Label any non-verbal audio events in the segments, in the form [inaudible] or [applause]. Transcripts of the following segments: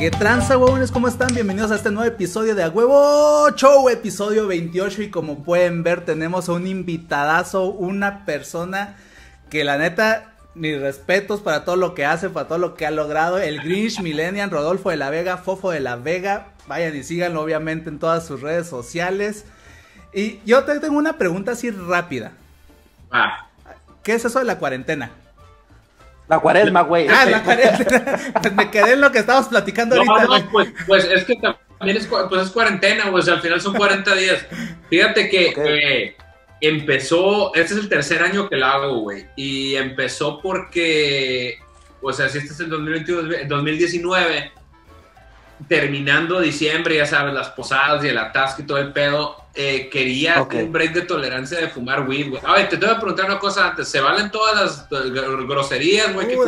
¿Qué tranza, huevones? ¿Cómo están? Bienvenidos a este nuevo episodio de A Huevo Show, episodio 28. Y como pueden ver, tenemos a un invitadazo, una persona que la neta, mis respetos para todo lo que hace, para todo lo que ha logrado. El Grinch Millennial, Rodolfo de la Vega, Fofo de la Vega. Vayan y síganlo, obviamente, en todas sus redes sociales. Y yo te tengo una pregunta así rápida. Ah, ¿Qué es eso de la cuarentena? La cuaresma, güey. Ah, la cuarentena. [laughs] Pues me quedé en lo que estábamos platicando no, ahorita. no, pues, pues es que también es, pues es cuarentena, güey, o sea, al final son 40 días. Fíjate que eh, empezó, este es el tercer año que la hago, güey, y empezó porque, o sea, si este es el 2022, el 2019, terminando diciembre, ya sabes, las posadas y el atasco y todo el pedo, eh, quería Ok. un break de tolerancia de fumar weed, güey. A ver, te tengo que preguntar una cosa antes, ¿se valen todas las eh, gr- groserías, güey? Uh.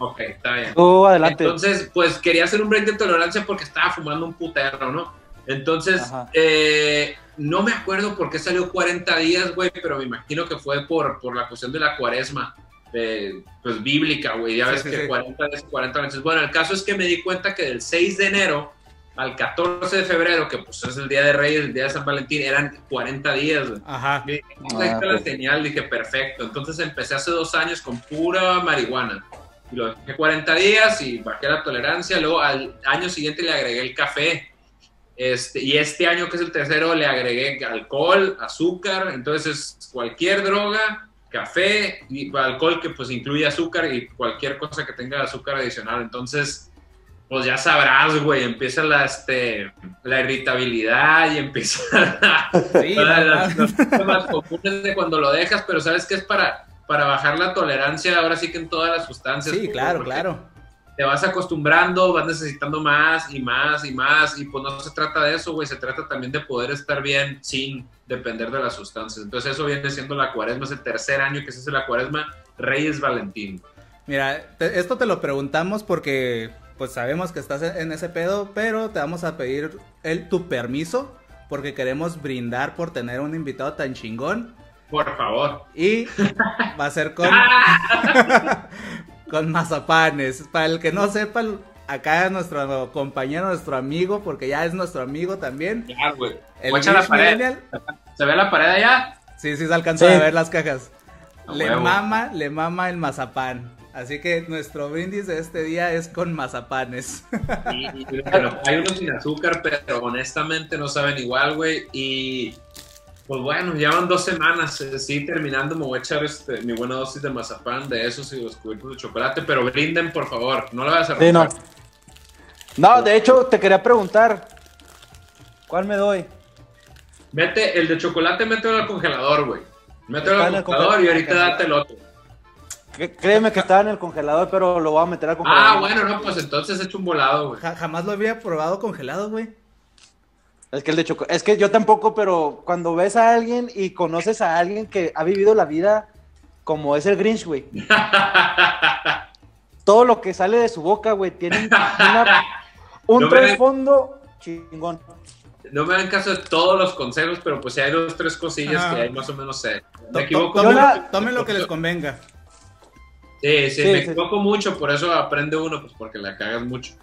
Ok, está bien. Tú adelante. Entonces, pues quería hacer un break de tolerancia porque estaba fumando un putero, ¿no? Entonces, eh, no me acuerdo por qué salió 40 días, güey, pero me imagino que fue por, por la cuestión de la cuaresma, eh, pues bíblica, güey. Ya Sí, ves sí, que sí. 40 días, 40 noches. Bueno, el caso es que me di cuenta que del 6 de enero al 14 de febrero, que pues es el Día de Reyes, el Día de San Valentín, eran 40 días, güey. Ajá. Dije, Ah, la señal, dije, perfecto. Entonces empecé hace dos años con pura marihuana. Y lo dejé 40 días y bajé la tolerancia. Luego al año siguiente le agregué el café. Este, y este año, que es el tercero, le agregué alcohol, azúcar. Entonces es cualquier droga, café y alcohol que pues incluye azúcar y cualquier cosa que tenga azúcar adicional. Entonces, pues ya sabrás, güey, empieza la, este, la irritabilidad y empieza [laughs] la, Sí, no, las, comunes de cuando lo dejas, pero sabes que es para, para bajar la tolerancia, ahora sí que en todas las sustancias. Sí, claro, claro. Te vas acostumbrando, vas necesitando más y más y más, y pues no se trata de eso, güey, se trata también de poder estar bien sin depender de las sustancias. Entonces eso viene siendo la cuaresma, es el tercer año que se hace la cuaresma, Reyes Valentín. Mira, te- esto te lo preguntamos porque pues sabemos que estás en ese pedo, pero te vamos a pedir el tu permiso porque queremos brindar por tener un invitado tan chingón Por favor. y va a ser con [laughs] con mazapanes. Para el que no sepa, acá nuestro compañero, nuestro amigo, porque ya es nuestro amigo también. Ya, güey. La pared. Millennial. ¿Se ve la pared allá? Sí, sí se alcanza Sí. a ver las cajas. Le huevo. mama, le mama el mazapán. Así que nuestro brindis de este día es con mazapanes. Y, bueno, hay unos sin azúcar, pero honestamente no saben igual, güey. Y pues bueno, llevan dos semanas. eh, sí, terminando, me voy a echar este, mi buena dosis de mazapán, de esos y los cubiertos de chocolate. Pero brinden, por favor, no lo vas a Sí, no. romper. No, de hecho, te quería preguntar. ¿Cuál me doy? Mete el de chocolate, mételo al congelador, güey. Mételo al en el congelador y ahorita date el otro. Créeme que estaba en el congelador, pero lo voy a meter al congelador. Ah, bueno, no, pues entonces he hecho un volado, güey. Ja- jamás lo había probado congelado, güey. Es que el de choco- es que yo tampoco, pero cuando ves a alguien y conoces a alguien que ha vivido la vida como es el Grinch, güey. [laughs] Todo lo que sale de su boca, güey, tiene una- [laughs] un No me- trasfondo chingón. No me hagan caso de todos los consejos, pero pues si hay dos, tres cosillas Ajá. que hay más o menos sé. Me equivoco tomen lo que les convenga. Sí, sí, Sí, me equivoco mucho, por eso aprende uno, pues porque la cagas mucho.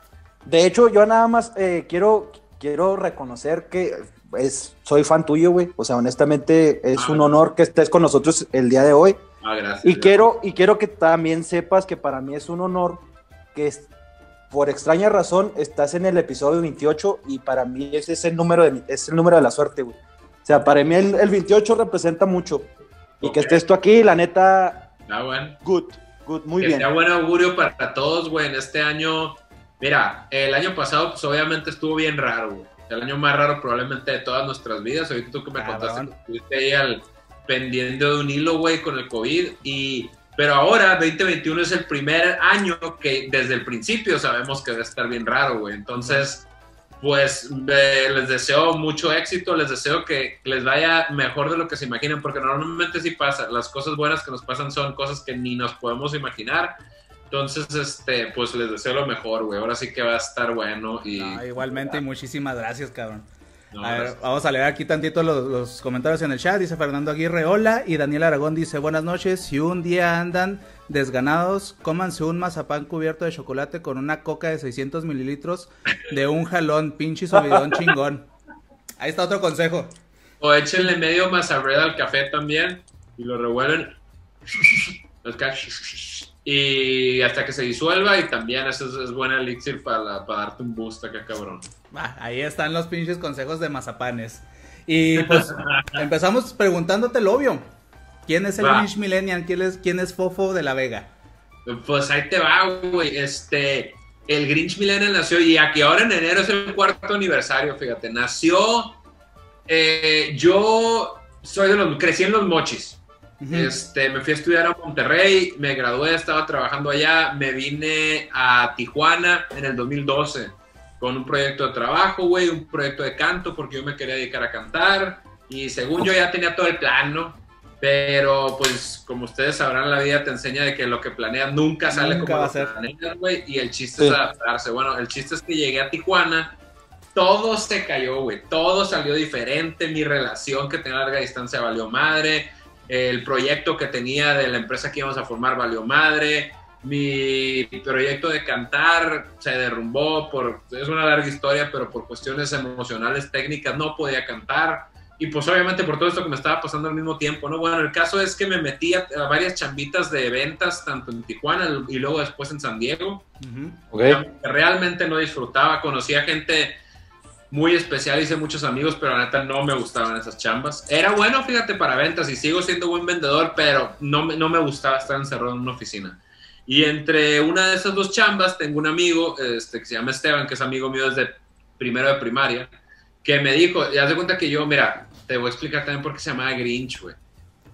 De hecho, yo nada más eh, quiero, quiero reconocer que es, soy fan tuyo, güey. O sea, honestamente es Ah, un honor que estés con nosotros el día de hoy. Ah, gracias. Y quiero, y quiero que también sepas que para mí es un honor que es- por extraña razón estás en el episodio 28 y para mí ese es el número de, es el número de la suerte, güey. O sea, para mí el, el 28 representa mucho. Y que estés tú aquí, la neta, Ah, bueno. good, good, muy que bien. sea buen augurio para todos, güey, en este año. Mira, el año pasado, pues obviamente estuvo bien raro, güey. El año más raro probablemente de todas nuestras vidas. Ahorita tú que me Cabrón. contaste que estuviste ahí al pendiente de un hilo, güey, con el COVID. Y, pero ahora, 2021 es el primer año que desde el principio sabemos que debe estar bien raro, güey. Entonces, pues les deseo mucho éxito, les deseo que les vaya mejor de lo que se imaginen, porque normalmente sí pasa, las cosas buenas que nos pasan son cosas que ni nos podemos imaginar. Entonces, este, pues les deseo lo mejor, güey. Ahora sí que va a estar bueno y No, igualmente, y muchísimas gracias, cabrón. A ver, vamos a leer aquí tantito los, los, comentarios en el chat. Dice Fernando Aguirre, hola. Y Daniel Aragón dice, buenas noches. Si un día andan desganados, cómanse un mazapán cubierto de chocolate con una coca de 600 mililitros de un jalón, pinche subidón chingón. Ahí está otro consejo. O échenle medio mazarreda al café también y lo revuelven. Y hasta que se disuelva y también eso es, buen elixir para, para, darte un boost acá, cabrón. Ahí están los pinches consejos de mazapanes. Y pues [laughs] empezamos preguntándote el obvio. ¿Quién es el Grinch Millennial? ¿Quién es, ¿Quién es Fofo de la Vega? Pues ahí te va, güey. Este, el Grinch Millennial nació y aquí ahora en enero es el cuarto aniversario, fíjate. Nació, eh, yo soy de los, crecí en los mochis este, me fui a estudiar a Monterrey, me gradué, estaba trabajando allá, me vine a Tijuana en el 2012 con un proyecto de trabajo, güey, un proyecto de canto porque yo me quería dedicar a cantar y según yo ya tenía todo el plan, ¿no? Pero pues como ustedes sabrán, la vida te enseña de que lo que planeas nunca sale como va a ser. güey, y el chiste es adaptarse. Bueno, el chiste es que llegué a Tijuana, todo se cayó, güey, todo salió diferente, mi relación que tenía larga distancia valió madre, el proyecto que tenía de la empresa que íbamos a formar valió madre, mi proyecto de cantar se derrumbó por, es una larga historia, pero por cuestiones emocionales, técnicas, no podía cantar. Y pues obviamente por todo esto que me estaba pasando al mismo tiempo, ¿no? Bueno, el caso es que me metí a, varias chambitas de ventas, tanto en Tijuana y luego después en San Diego. Realmente no disfrutaba, conocía gente muy especial, hice muchos amigos, pero la neta no me gustaban esas chambas. Era bueno, fíjate, para ventas y sigo siendo buen vendedor, pero no, no me gustaba estar encerrado en una oficina. Y entre una de esas dos chambas tengo un amigo este, que se llama Esteban, que es amigo mío desde primero de primaria, que me dijo, ya se cuenta que yo, mira, te voy a explicar también por qué se llamaba Grinch, güey.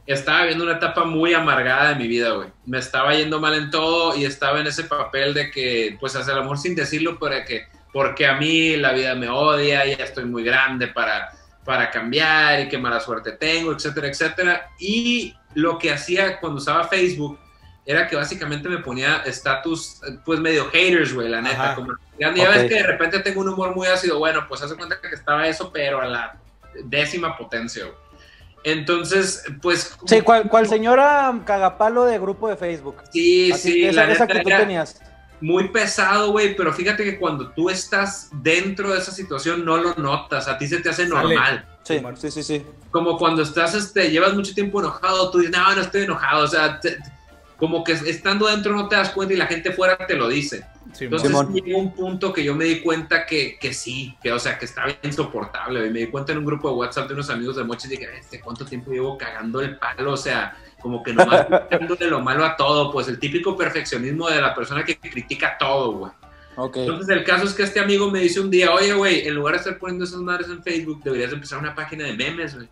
Estaba viendo una etapa muy amargada de mi vida, güey. Me estaba yendo mal en todo y estaba en ese papel de que, pues, hacer el amor sin decirlo, pero que porque a mí la vida me odia, ya estoy muy grande para, para cambiar y qué mala suerte tengo, etcétera, etcétera. Y lo que hacía cuando usaba Facebook era que básicamente me ponía estatus, pues medio haters, güey, la neta. Como, ya, ves que de repente tengo un humor muy ácido, bueno, pues hace cuenta que estaba eso, pero a la décima potencia, Entonces, pues... Sí, ¿cuál, cual señora cagapalo de grupo de Facebook? Sí, sí, la esa que tú tenías muy pesado, güey, pero fíjate que cuando tú estás dentro de esa situación no lo notas, a ti se te hace normal. Sí, sí, sí, sí. Como cuando estás, este, llevas mucho tiempo enojado, tú dices, no, no estoy enojado, o sea, como que estando dentro no te das cuenta y la gente fuera te lo dice. Entonces llegó un punto que yo me di cuenta que, que sí, que o sea, que estaba insoportable. Y me di cuenta en un grupo de WhatsApp de unos amigos de Mochi y dije, este, ¿cuánto tiempo llevo cagando el palo? O sea, como que nomás [laughs] de lo malo a todo, pues el típico perfeccionismo de la persona que critica todo, güey. Entonces el caso es que este amigo me dice un día, oye, güey, en lugar de estar poniendo esas madres en Facebook, deberías empezar una página de memes, güey.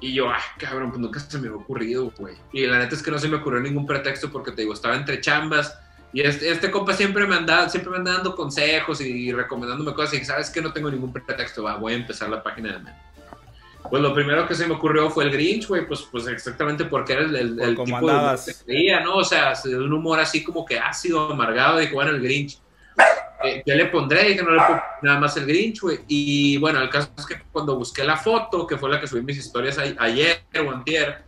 Y yo, ah, cabrón, pues nunca se me había ocurrido, güey. Y la neta es que no se me ocurrió ningún pretexto porque te digo, estaba entre chambas. Y este, este compa siempre me anda, siempre me anda dando consejos y recomendándome cosas. Y sabes que no tengo ningún pretexto, va, voy a empezar la página de memes. Pues lo primero que se me ocurrió fue el Grinch, güey, pues, pues exactamente porque era el, el, el tipo de ¿no? O sea, un humor así como que ácido, amargado, de bueno, el Grinch. Eh, ¿Qué le pondré? Que no le pongo nada más el Grinch, güey. Y bueno, el caso es que cuando busqué la foto, que fue la que subí mis historias ayer o antier,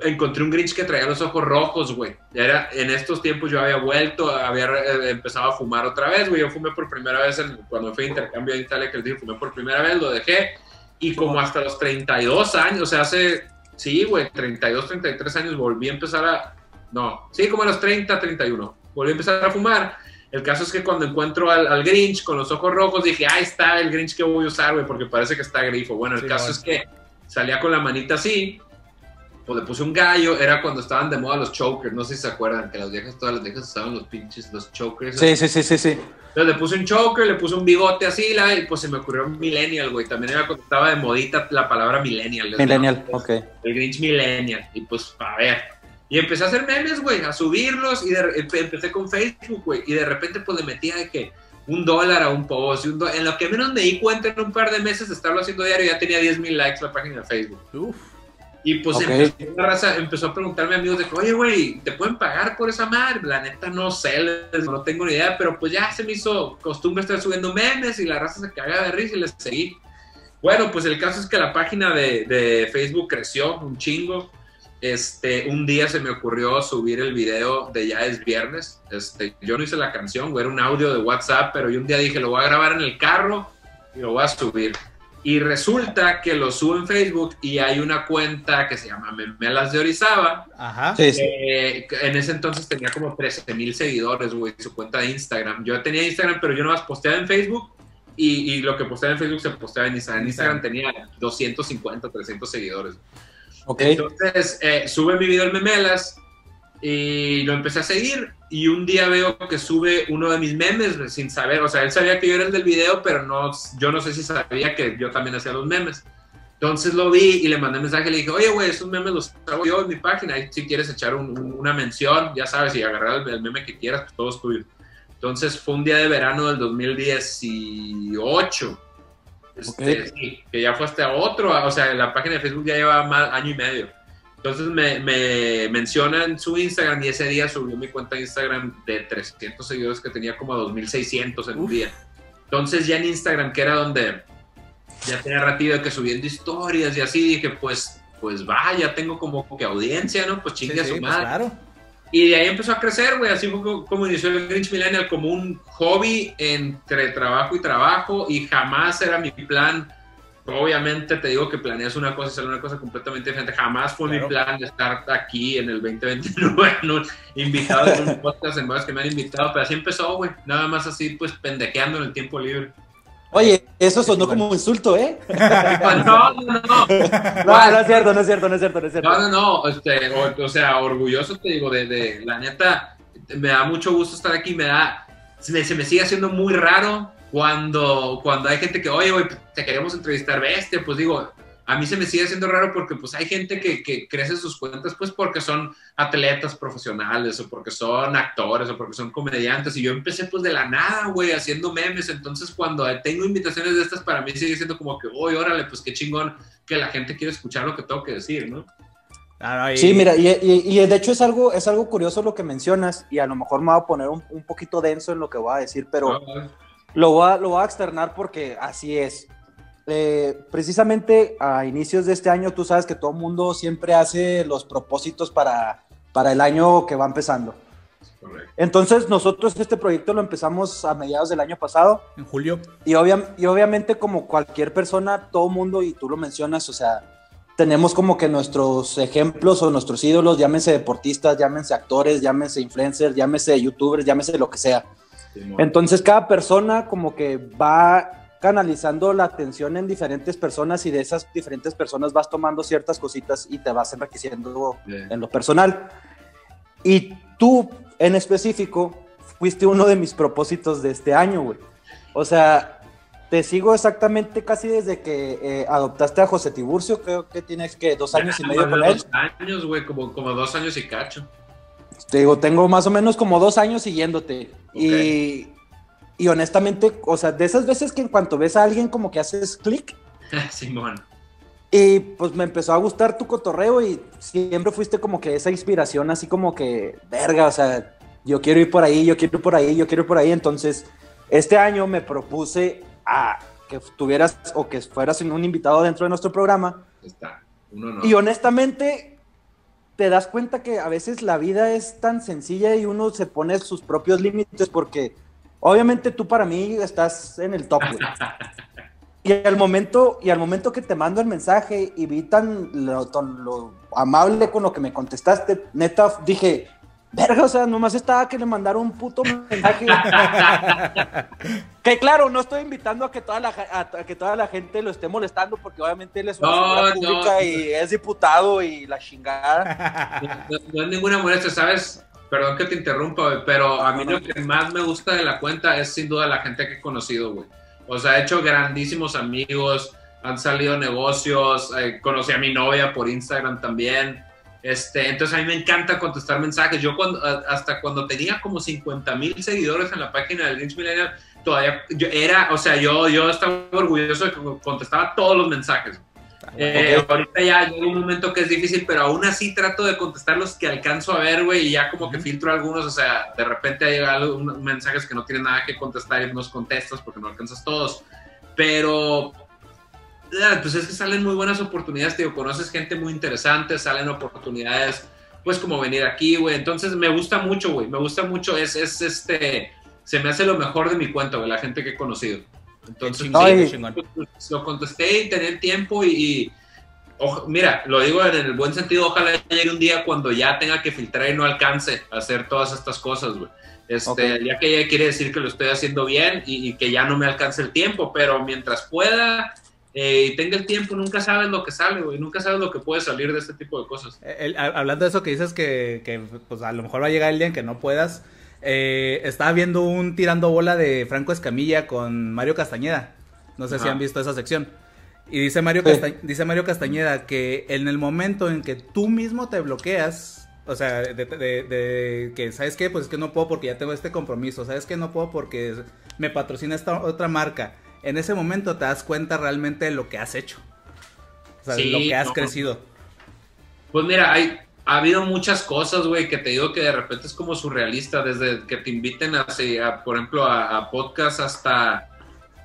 encontré un Grinch que traía los ojos rojos, güey. Era, en estos tiempos yo había vuelto, había eh, empezado a fumar otra vez, güey. Yo fumé por primera vez cuando fui a intercambio a Italia, que les dije, fumé por primera vez, lo dejé y como hasta los 32 años, o sea, hace, sí, güey, 32, 33 años volví a empezar a, no, sí, como a los 30, 31, volví a empezar a fumar. El caso es que cuando encuentro al, Grinch con los ojos rojos, dije, ahí está el Grinch que voy a usar, güey, porque parece que está grifo. Bueno, el caso es que salía con la manita así, pues le puse un gallo, era cuando estaban de moda los chokers, no sé si se acuerdan, que las viejas, todas las viejas usaban los pinches, los chokers. Sí, sí, sí, sí, sí. Entonces le puse un choker, le puse un bigote así, la, y pues se me ocurrió millennial, güey. También era cuando estaba de modita la palabra millennial. Millennial, ok. El Grinch millennial. Y pues, a ver. Y empecé a hacer memes, güey, a subirlos y empecé con Facebook, güey. Y de repente pues le metía de que un dólar a un post. Y un en lo que menos me di cuenta en un par de meses de estarlo haciendo diario, ya tenía 10 mil likes la página de Facebook. Uf. Y pues empezó, a preguntarme a amigos de que, oye, güey, ¿te pueden pagar por esa madre? La neta no sé, no tengo ni idea, pero pues ya se me hizo costumbre estar subiendo memes y la raza se caga de risa y les seguí. Bueno, pues el caso es que la página de, de Facebook creció un chingo. Este, un día se me ocurrió subir el video de Ya es viernes. Este, yo no hice la canción, era un audio de WhatsApp, pero yo un día dije, lo voy a grabar en el carro y lo voy a subir. Y resulta que lo subo en Facebook y hay una cuenta que se llama Memelas de Orizaba. Ajá. Sí, sí. Eh, en ese entonces tenía como 13 mil seguidores, güey, su cuenta de Instagram. Yo tenía Instagram, pero yo no más posteaba en Facebook y, y lo que posteaba en Facebook se posteaba en Instagram. En Instagram tenía 250, 300 seguidores. Ok. Entonces, eh, sube mi video el Memelas y lo empecé a seguir. Y un día veo que sube uno de mis memes sin saber. O sea, él sabía que yo era el del video, pero no, yo no sé si sabía que yo también hacía los memes. Entonces lo vi y le mandé un mensaje. Le dije, oye, güey, esos memes los hago yo en mi página. Y si quieres echar un- un- una mención, ya sabes, y agarrar el, el meme que quieras, todo es tuyo. Entonces fue un día de verano del 2018. Este, sí, que ya fue hasta otro, o sea, la página de Facebook ya lleva más año y medio. Entonces me, me menciona en su Instagram y ese día subió mi cuenta de Instagram de 300 seguidores que tenía como 2600 en un día. Entonces ya en Instagram, que era donde ya tenía ratito de que subiendo historias y así, dije, pues, pues vaya, tengo como que audiencia, ¿no? Pues Sí, chingue a sí, su pues madre. claro. Y de ahí empezó a crecer, güey. Así fue co- como inició el Grinch Millennial, como un hobby entre trabajo y trabajo. Y jamás era mi plan. Obviamente te digo que planeas una cosa y sale una cosa completamente diferente. Jamás fue Claro. mi plan de estar aquí en el 2029, ¿no? [laughs] invitado en un podcast en varios que me han invitado. Pero así empezó, güey. Nada más así, pues pendejeando en el tiempo libre. Oye, eso sonó como un insulto, ¿eh? [laughs] No, no, no. No, no es cierto, no es cierto, no es cierto, no es cierto. No, no, no, este, o, o sea, orgulloso te digo, de, de- la neta, me da mucho gusto estar aquí, me da, se me, se me sigue haciendo muy raro cuando, cuando hay gente que, oye, güey, te queremos entrevistar, bestia, pues digo, a mí se me sigue haciendo raro porque pues hay gente que, que crece sus cuentas pues porque son atletas profesionales o porque son actores o porque son comediantes y yo empecé pues de la nada, güey, haciendo memes, entonces cuando tengo invitaciones de estas para mí sigue siendo como que, oye, órale, pues qué chingón que la gente quiere escuchar lo que tengo que decir, ¿no? Ah, y- Sí, mira, y, y- y de hecho es algo, es algo curioso lo que mencionas, y a lo mejor me voy a poner un, un poquito denso en lo que voy a decir, pero Ah, lo voy a, lo voy a externar porque así es. Eh, precisamente a inicios de este año, tú sabes que todo el mundo siempre hace los propósitos para, para el año que va empezando. correcto. Entonces, nosotros este proyecto lo empezamos a mediados del año pasado. en julio. Y, obvia- y obviamente como cualquier persona, todo mundo, y tú lo mencionas, o sea, tenemos como que nuestros ejemplos o nuestros ídolos, llámense deportistas, llámense actores, llámense influencers, llámense youtubers, llámense lo que sea. Entonces cada persona como que va canalizando la atención en diferentes personas y de esas diferentes personas vas tomando ciertas cositas y te vas enriqueciendo Bien. en lo personal. Y tú en específico fuiste uno de mis propósitos de este año, güey. O sea, te sigo exactamente casi desde que eh, adoptaste a José Tiburcio, creo que tienes que dos años y Ya, medio con él. Dos años, güey, como, como dos años y cacho. Te digo, tengo más o menos como dos años siguiéndote. Y, y honestamente, o sea, de esas veces que en cuanto ves a alguien como que haces clic, Simón. y pues me empezó a gustar tu cotorreo y siempre fuiste como que esa inspiración así como que, verga, o sea, yo quiero ir por ahí, yo quiero ir por ahí, yo quiero ir por ahí. Entonces, este año me propuse a que tuvieras o que fueras un invitado dentro de nuestro programa. Está. Uno no. Y honestamente, te das cuenta que a veces la vida es tan sencilla y uno se pone sus propios límites porque obviamente tú para mí estás en el top. güey. [laughs] Y al momento y al momento que te mando el mensaje y vi tan lo, tan lo amable con lo que me contestaste, neta dije, verga, o sea, nomás estaba que le mandara un puto mensaje. [laughs] que claro, no estoy invitando a que toda la a, a que toda la gente lo esté molestando porque obviamente él es una No, figura no. pública y es diputado y la chingada. No, no es ninguna molestia, ¿sabes? Perdón que te interrumpa, pero a mí lo que más me gusta de la cuenta es sin duda la gente que he conocido, güey. O sea, he hecho grandísimos amigos, han salido negocios, eh, conocí a mi novia por Instagram también. Este, entonces a mí me encanta contestar mensajes. Yo cuando, hasta cuando tenía como 50 mil seguidores en la página del Lynch Millennial, todavía yo era, o sea, yo, yo estaba orgulloso de que contestaba todos los mensajes. Eh. Ahorita ya llega un momento que es difícil, pero aún así trato de contestar los que alcanzo a ver, güey, y ya como que filtro algunos, o sea, de repente hay algunos mensajes que no tienen nada que contestar y los contestas porque no alcanzas todos. Pero ah, pues es que salen muy buenas oportunidades, tío. Conoces gente muy interesante, salen oportunidades, pues como venir aquí, güey. Entonces me gusta mucho, güey. Me gusta mucho. Es, es este. Se me hace lo mejor de mi cuento, güey, la gente que he conocido. Entonces, Chingón, chingón. lo contesté y tener tiempo y. y oja- mira, lo digo en el buen sentido, ojalá llegue un día cuando ya tenga que filtrar y no alcance a hacer todas estas cosas, güey. Este, Ok. el día que ya quiere decir que lo estoy haciendo bien y, y que ya no me alcance el tiempo, pero mientras pueda eh, y tenga el tiempo, nunca sabes lo que sale, güey, nunca sabes lo que puede salir de este tipo de cosas. El- a- hablando de eso que dices que, que, pues a lo mejor va a llegar el día en que no puedas. Eh, estaba viendo un tirando bola de Franco Escamilla con Mario Castañeda. No sé si han visto esa sección. Y dice Mario, Sí. Casta- dice Mario Castañeda que en el momento en que tú mismo te bloqueas, o sea, de, de- de que, ¿sabes qué? Pues es que no puedo porque ya tengo este compromiso, ¿sabes qué? No puedo porque me patrocina esta otra marca. En ese momento te das cuenta realmente de lo que has hecho. O sea, de Sí, lo que has no. crecido. Pues mira, hay, ha habido muchas cosas, güey, que te digo que de repente es como surrealista, desde que te inviten a, a, por ejemplo, a, podcast hasta,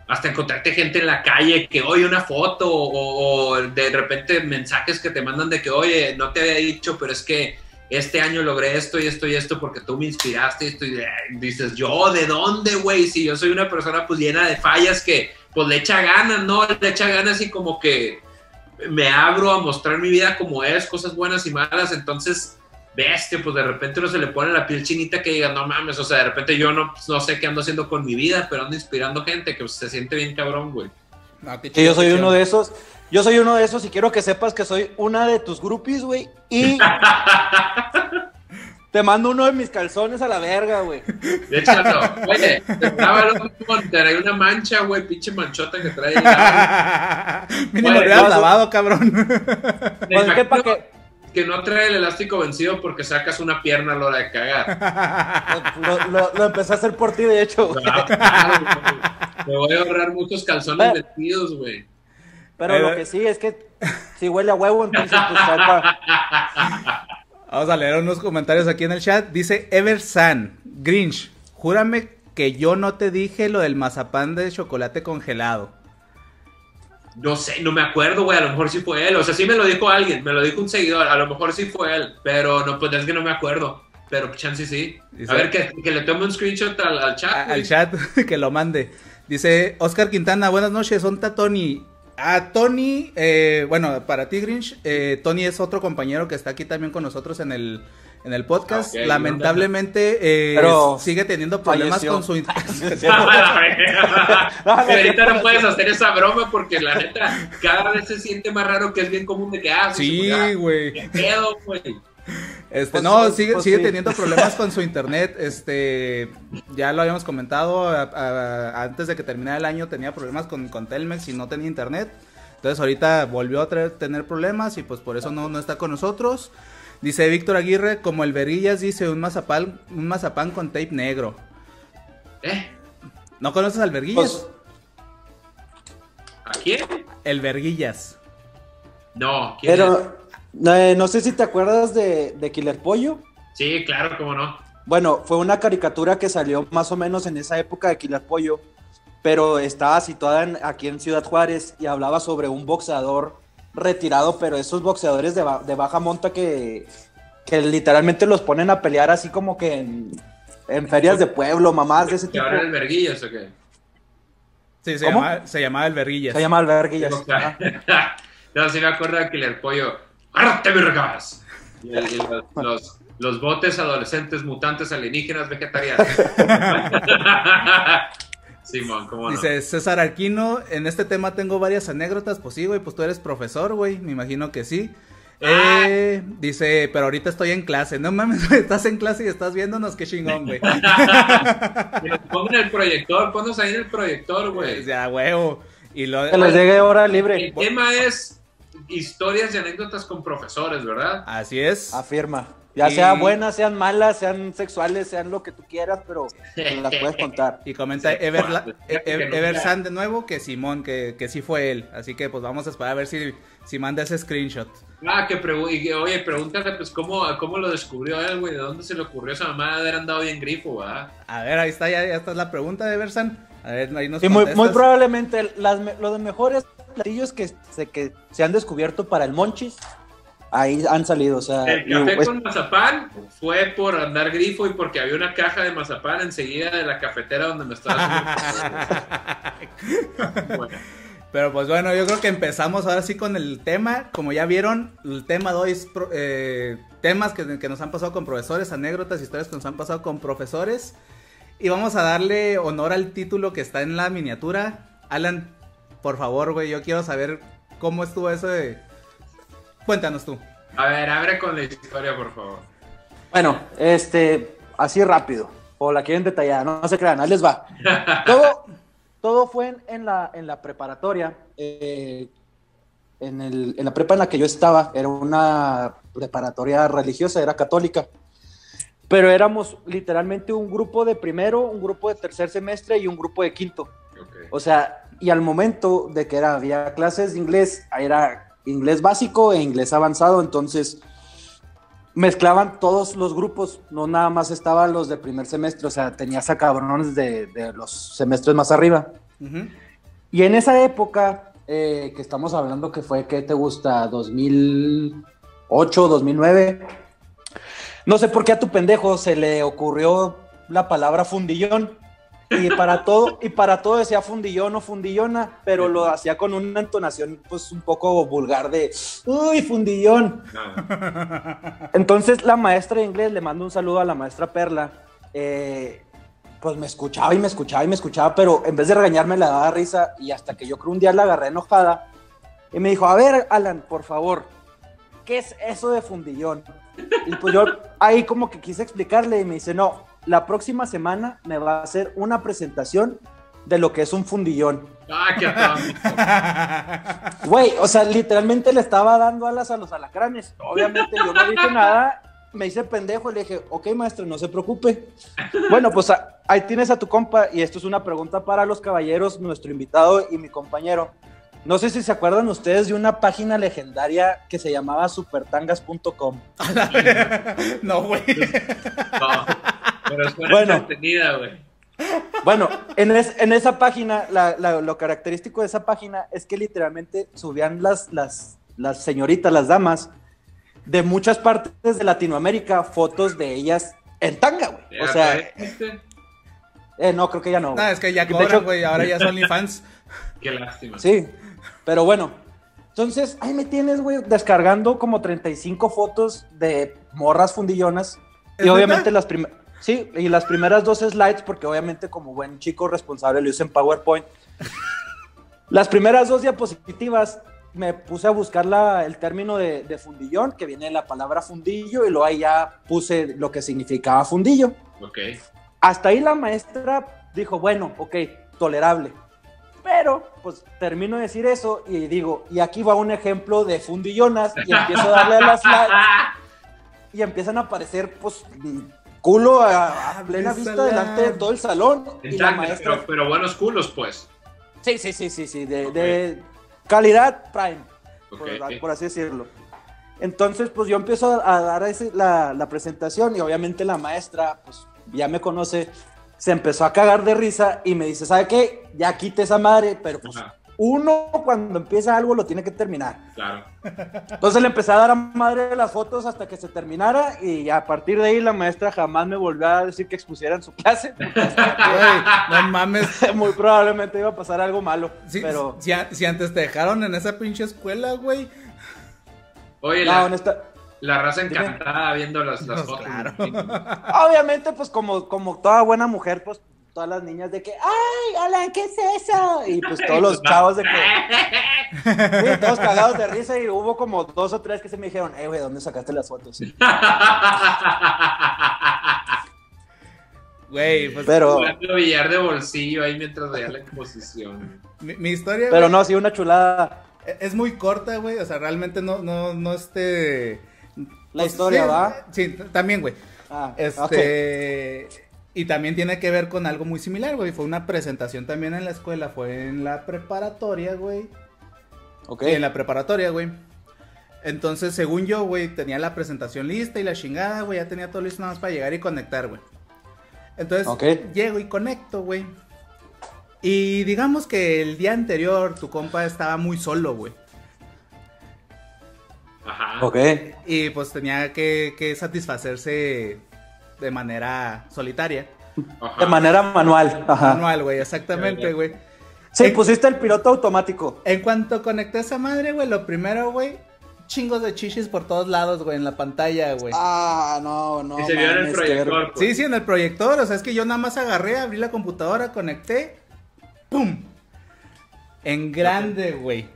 hasta encontrarte gente en la calle que, oye, una foto, o, o de repente mensajes que te mandan de que, oye, no te había dicho, pero es que este año logré esto y esto y esto porque tú me inspiraste y esto y eh, dices, yo, ¿de dónde, güey? Si yo soy una persona pues llena de fallas que pues le echa ganas, ¿no? Le echa ganas y como que me abro a mostrar mi vida como es, cosas buenas y malas, entonces, bestia, pues de repente uno se le pone la piel chinita que diga, no mames, o sea, de repente yo no, no sé qué ando haciendo con mi vida, pero ando inspirando gente que se siente bien cabrón, güey. No, chido, yo soy uno de esos. Yo soy uno de esos y quiero que sepas que soy una de tus groupies, güey. Y [laughs] te mando uno de mis calzones a la verga, güey. De hecho, no, oye, te estaba loco, trae una mancha, güey, pinche manchota que trae. [laughs] Mínimo hubieras no, lavado, cabrón. Pues es que para que que no trae el elástico vencido porque sacas una pierna a la hora de cagar. lo, lo- lo empecé a hacer por ti, de hecho. güey. Me voy a ahorrar muchos calzones Eh. vencidos, güey. Pero lo que sí es que si huele a huevo, entonces pues salpa. [laughs] Vamos a leer unos comentarios aquí en el chat. Dice Eversan, Grinch, júrame que yo no te dije lo del mazapán de chocolate congelado. No sé, no me acuerdo, güey. A lo mejor sí fue él. O sea, sí me lo dijo alguien, me lo dijo un seguidor. A lo mejor sí fue él, pero no, pues es que no me acuerdo. Pero chance sí. Dice- A ver, que, que le tome un screenshot al, al chat. A- al chat [laughs] que lo mande. Dice Oscar Quintana, buenas noches, son Tony. A Tony, eh, bueno, para ti Grinch, eh, Tony es otro compañero que está aquí también con nosotros en el, en el podcast. Ah, Lamentablemente eh, Pero sigue teniendo problemas falleció. con su... Ah, ahorita no, puedes hacer esa broma porque la neta cada vez se siente más raro que es bien común de que ah, sí, pues, güey. Este, Pues, no, pues, sigue, pues, sigue sí. teniendo problemas con su [laughs] internet. Este, ya lo habíamos comentado a- a- antes de que terminara el año tenía problemas con, con Telmex y no tenía internet. Entonces ahorita volvió a traer- tener problemas y pues por eso no, no está con nosotros. Dice Víctor Aguirre, como el Verguillas dice, un mazapán, un mazapán con tape negro. ¿Eh? ¿No conoces al Verguillas? Pues, ¿A quién? el Verguillas. No, ¿quién es? Eh, no sé si te acuerdas de, de Killer Pollo. Sí, claro, cómo no. Bueno, fue una caricatura que salió más o menos en esa época de Killer Pollo, pero estaba situada en- aquí en Ciudad Juárez y hablaba sobre un boxeador retirado, pero esos boxeadores de, ba- de baja monta que, que literalmente los ponen a pelear así como que en, en ferias de pueblo, mamás de ese ¿Que tipo. ahora el verguillas o qué? Sí, se, ¿Cómo? llamaba, se llamaba el Verguillas. Se llama alberguillas. [laughs] No, sí me acuerdo de Killer Pollo. ¡Arte, vergas! Y, el- y los, los, los botes adolescentes, mutantes, alienígenas, vegetarianos. [laughs] Simón, ¿cómo no? Dice César Arquino, en este tema tengo varias anécdotas, pues sí, güey, pues tú eres profesor, güey, me imagino que sí. Ah. Eh, dice, pero ahorita estoy en clase, no mames, estás en clase y estás viéndonos, qué chingón, güey. Pongan el proyector, ponnos ahí en el proyector, güey. Ya, huevo. Y lo Que les llegue hora libre. El tema es historias y anécdotas con profesores, ¿verdad? Así es. Afirma. Ya Y- sean buenas, sean malas, sean sexuales, sean lo que tú quieras, pero las puedes contar. [laughs] Y comenta Sí, E- de nuevo que Simón, que, que sí fue él. Así que pues vamos a esperar a ver si, si manda ese screenshot. Ah, que pregu- y que, oye, pregúntale, pues, ¿cómo, cómo lo descubrió él, güey? ¿De dónde se le ocurrió esa mamá de haber andado bien grifo, ¿verdad? A ver, ahí está, ya, ya está la pregunta de Eversan. A ver, ahí nos Sí, muy, probablemente las, me- lo de mejor es platillos que se, que se han descubierto para el monchis, ahí han salido, o sea... El café pues, con mazapán fue por andar grifo y porque había una caja de mazapán enseguida de la cafetera donde me estaba haciendo. [laughs] Bueno, Pero pues bueno, yo creo que empezamos ahora sí con el tema. Como ya vieron, el tema de hoy es pro- eh, temas que, que nos han pasado con profesores, anécdotas, historias que nos han pasado con profesores. Y vamos a darle honor al título que está en la miniatura. Alan, por favor, güey, yo quiero saber cómo estuvo eso de... Cuéntanos tú. a ver, abre con la historia, por favor. Bueno, este, así rápido, o la quieren detallada, no, no se crean, ahí les va. [laughs] Todo, todo fue en, en la, en la preparatoria, eh, en, el- en la prepa en la que yo estaba, era una preparatoria religiosa, era católica, pero éramos literalmente un grupo de primero, un grupo de tercer semestre y un grupo de quinto. O sea, y al momento de que era, había clases de inglés, era inglés básico e inglés avanzado, entonces mezclaban todos los grupos, no nada más estaban los de primer semestre, o sea, tenías a cabrones de, de los semestres más arriba. Ujú. Y en esa época, eh, que estamos hablando que fue, ¿qué te gusta? 2008, 2009. No sé por qué a tu pendejo se le ocurrió la palabra fundillón. Y para todo, y para todo decía fundillón o fundillona, pero lo hacía con una entonación pues un poco vulgar de uy, fundillón. Entonces la maestra de inglés, le mando un saludo a la maestra Perla, eh, pues me escuchaba y me escuchaba y me escuchaba, pero en vez de regañarme le daba risa y hasta que yo creo un día la agarré enojada y me dijo, a ver Alan, por favor, ¿qué es eso de fundillón? Y pues yo ahí como que quise explicarle y me dice, no, la próxima semana me va a hacer una presentación de lo que es un fundillón. Ah, qué. Güey, o sea, literalmente le estaba dando alas a los alacranes. Obviamente yo no dije nada, me hice pendejo y le dije, ok, maestro, no se preocupe. Bueno, pues ahí tienes a tu compa y esto es una pregunta para los caballeros, nuestro invitado y mi compañero. No sé si se acuerdan ustedes de una página legendaria que se llamaba supertangas.com. no, güey. No. Pero es Bueno. entretenida, güey. Bueno, en, es- en esa página, la- la- lo característico de esa página es que literalmente subían las, las, las señoritas, las damas, de muchas partes de Latinoamérica, fotos de ellas en tanga, güey. O sea, ¿Este? eh, no, creo que ya no. No, es que ya cobran, güey, ahora ya son OnlyFans. Qué lástima. Sí, pero bueno. Entonces, ahí me tienes, güey, descargando como 35 fotos de morras fundillonas. ¿Es Y obviamente neta? las primeras... Sí, y las primeras dos slides, porque obviamente como buen chico responsable lo hice en PowerPoint. [laughs] las primeras dos diapositivas me puse a buscar la- el término de, de fundillón, que viene de la palabra fundillo, y luego ahí ya puse lo que significaba fundillo. Ok. Hasta ahí la maestra dijo, bueno, ok, tolerable. Pero, pues termino de decir eso y digo, y aquí va un ejemplo de fundillonas y empiezo a darle a las slides y empiezan a aparecer, pues, culo a, a plena vista delante de todo el salón. Y la Exacto, maestra, pero, pero buenos culos, pues. sí, sí, sí, sí, sí, de, Ok. de calidad prime, Ok. por, por así decirlo. Entonces, pues yo empiezo a dar ese- la, la presentación y obviamente la maestra, pues ya me conoce, se empezó a cagar de risa y me dice, ¿sabe qué? Ya quite esa madre, pero pues Ajá, uno cuando empieza algo lo tiene que terminar. claro. Entonces le empecé a dar a madre las fotos hasta que se terminara y a partir de ahí la maestra jamás me volvió a decir que expusiera en su clase. [laughs] Güey, no mames. Muy probablemente iba a pasar algo malo, Sí, pero... si, a- si antes te dejaron en esa pinche escuela, güey. Oye, No, la, honesta- la raza Dime. encantada viendo las, las Pues fotos. claro. Obviamente, pues como, como toda buena mujer, pues todas las niñas de que, ¡ay, hola, qué es eso! Y pues todos los [laughs] chavos de que, [laughs] sí, todos cagados de risa y hubo como dos o tres que se me dijeron, eh, güey, ¿dónde sacaste las fotos? [laughs] Güey, pues Pero, Jugando billar de bolsillo ahí mientras veía la exposición. mi, mi historia pero güey, no, sí, una chulada. e- es muy corta, güey. O sea, realmente no, no, no este. La pues, historia, sí, ¿va? Sí, también, güey. Ah, Este. Y también tiene que ver con algo muy similar, güey. Fue una presentación también en la escuela. Fue en la preparatoria, güey. ok. En la preparatoria, güey. Entonces, según yo, güey, tenía la presentación lista y la chingada, güey. Ya tenía todo listo nada más para llegar y conectar, güey. Entonces, llego y conecto, güey. Y digamos que el día anterior tu compa estaba muy solo, güey. Ajá. Ok. Y pues tenía que, que satisfacerse de manera solitaria. Ajá. De manera manual. Ajá. Manual, güey, exactamente, güey. Sí, Eh, pusiste el piloto automático. En cuanto conecté esa madre, güey, lo primero, güey, chingos de chichis por todos lados, güey, en la pantalla, güey. Ah, no, no. Y se vio en el proyector. pues. Sí, sí, en el proyector, o sea, es que yo nada más agarré, abrí la computadora, conecté, ¡pum! En grande, güey.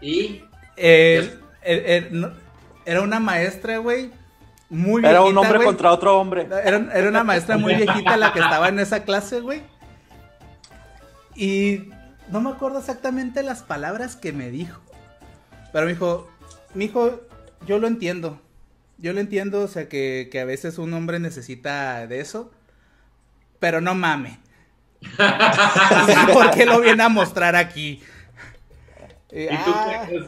Y Eh, eh, eh, no- era una maestra, güey, muy viejita, Era un hombre contra otro hombre. Era, era una maestra muy viejita la que estaba en esa clase, güey. Y no me acuerdo exactamente las palabras que me dijo. Pero me dijo, mijo, yo lo entiendo. Yo lo entiendo, o sea, que, que a veces un hombre necesita de eso. Pero no mame. [laughs] ¿Por qué lo viene a mostrar aquí? Y, ¿Y tú ah, qué,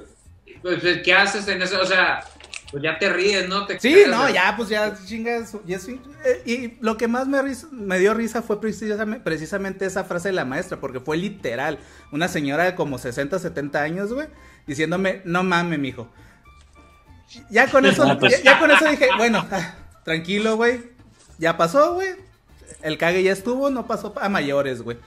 pues, pues, ¿qué haces en eso? O sea, pues ya te ríes, ¿no? Te Sí, no, de- ya, pues ya chingas. ya es- eh, y lo que más me, ris- me dio risa fue precisamente, precisamente esa frase de la maestra, porque fue literal. Una señora de como 60, 70 años, güey, diciéndome, no mames, mijo. Ya con [laughs] eso, No, pues. ya, ya con eso dije, bueno, ah, tranquilo, güey. Ya pasó, güey. El cague ya estuvo, no pasó a mayores, güey.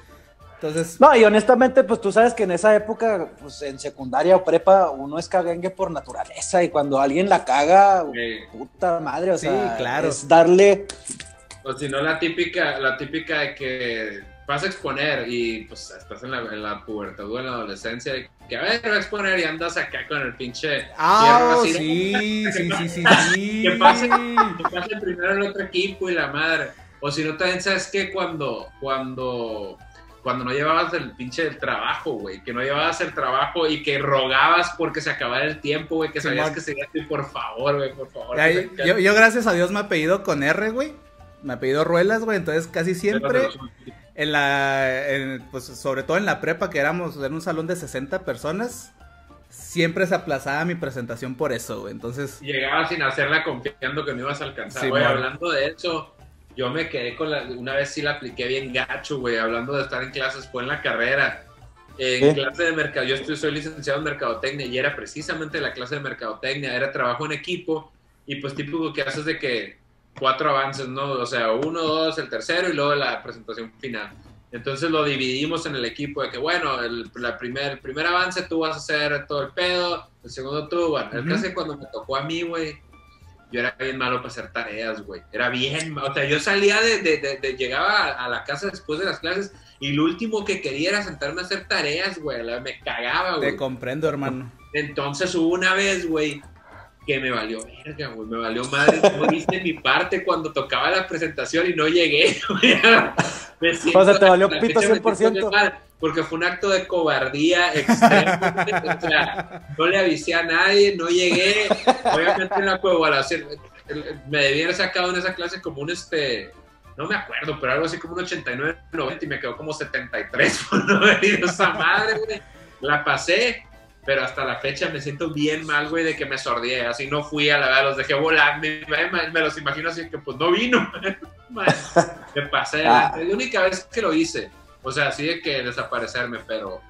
Entonces, No, y honestamente, pues tú sabes que en esa época, pues en secundaria o prepa, uno es cagengue por naturaleza. Y cuando alguien la caga, puta madre, o Sí, sea, claro. es darle. O si no, la típica, la típica de que vas a exponer y pues estás en la, en la pubertad o en la adolescencia, de que a ver, voy a exponer y andas acá con el pinche ah, hierro así, sí, sí, [laughs] sí, sí, sí. Que pase, que pase primero el otro equipo y la madre. O si no, también sabes que cuando, cuando, cuando no llevabas el pinche el trabajo, güey, que no llevabas el trabajo y que rogabas porque se acabara el tiempo, güey, que sabías Simón. que seguías y por favor, güey, por favor. Yo, yo, gracias a Dios me apellido con R, güey. Me apellido Ruelas, güey. Entonces casi siempre en la, en, pues sobre todo en la prepa que éramos en un salón de 60 personas, siempre se aplazaba mi presentación por eso, güey. Entonces, Llegabas sin hacerla confiando que no ibas a alcanzar. Sí, Güey, hablando de eso, yo me quedé con la. Una vez sí la apliqué bien gacho, güey. Hablando de estar en clases, fue en la carrera. En ¿Qué? clase de mercado, yo estoy, soy licenciado en mercadotecnia y era precisamente la clase de mercadotecnia, era trabajo en equipo y pues típico que haces de que cuatro avances, ¿no? O sea, uno, dos, el tercero y luego la presentación final. Entonces lo dividimos en el equipo de que, bueno, el, la primer, el primer avance tú vas a hacer todo el pedo, el segundo tú, bueno, el Ujú. caso es cuando me tocó a mí, güey, yo era bien malo para hacer tareas, güey. Era bien, ma- o sea, yo salía de, de, de- de- llegaba a, a la casa después de las clases y lo último que quería era sentarme a hacer tareas, güey. Me cagaba, güey. te comprendo, hermano. Entonces hubo una vez, güey, que me valió verga, güey. Me valió madre. No hice mi parte cuando tocaba la presentación y no llegué, [laughs] güey. Me siento- O sea, te valió pito fecha me siento 100%. bien mal, Porque fue un acto de cobardía extremo. [laughs] o sea, no le avisé a nadie, no llegué. Obviamente en la me debía haber sacado en esa clase como un este. No me acuerdo, pero algo así como un 89, 90 y me quedó como 73 [laughs] por no haber ido esa madre, güey. La pasé, pero hasta la fecha me siento bien mal, güey, de que me sordié. Así no fui a la verdad, los dejé volar. Me, me- los imagino así que pues no vino. [laughs] Me pasé. Ah. Es la única vez que lo hice. O sea, así de que desaparecerme, pero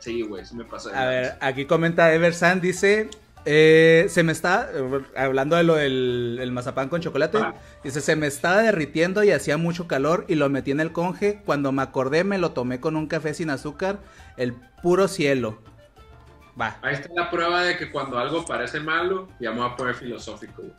sí, güey, sí me pasé. A ver, aquí comenta Eversan, dice, eh, se me está, hablando de lo del el mazapán con chocolate, Ah. dice, se me estaba derritiendo y hacía mucho calor y lo metí en el conge, cuando me acordé me lo tomé con un café sin azúcar, el puro cielo. Va. Ahí está la prueba de que cuando algo parece malo, ya me voy a poner filosófico. güey.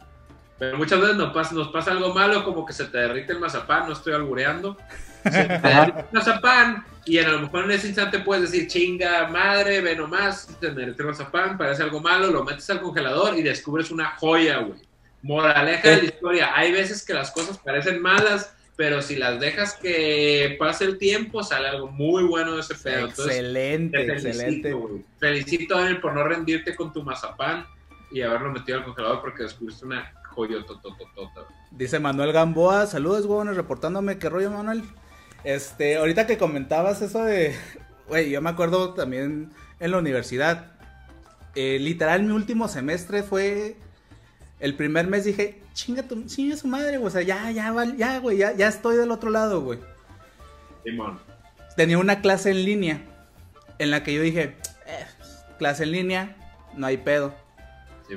Pero muchas veces nos pasa, nos pasa algo malo, como que se te derrite el mazapán, no estoy albureando. [laughs] Se te derrite el mazapán y a lo mejor en ese instante puedes decir, chinga madre, ve nomás, se te derrite el mazapán, parece algo malo, lo metes al congelador y descubres una joya, güey. Moraleja de la historia, hay veces que las cosas parecen malas, pero si las dejas que pase el tiempo, sale algo muy bueno de ese pedo. Entonces, excelente, te felicito, excelente. güey. Felicito a él por no rendirte con tu mazapán y haberlo metido al congelador porque descubriste una joyototototota. Dice Manuel Gamboa, saludos, huevones, reportándome, ¿qué rollo, Manuel? Este, ahorita que comentabas eso de, [laughs] güey, yo me acuerdo también en la universidad, eh, literal mi último semestre fue, el primer mes dije, chinga tu, chinga su madre, güey, o sea, ya, ya, ya, güey, ya, ya estoy del otro lado, güey. Simón. tenía una clase en línea en la que yo dije, eh, clase en línea, no hay pedo. Sí.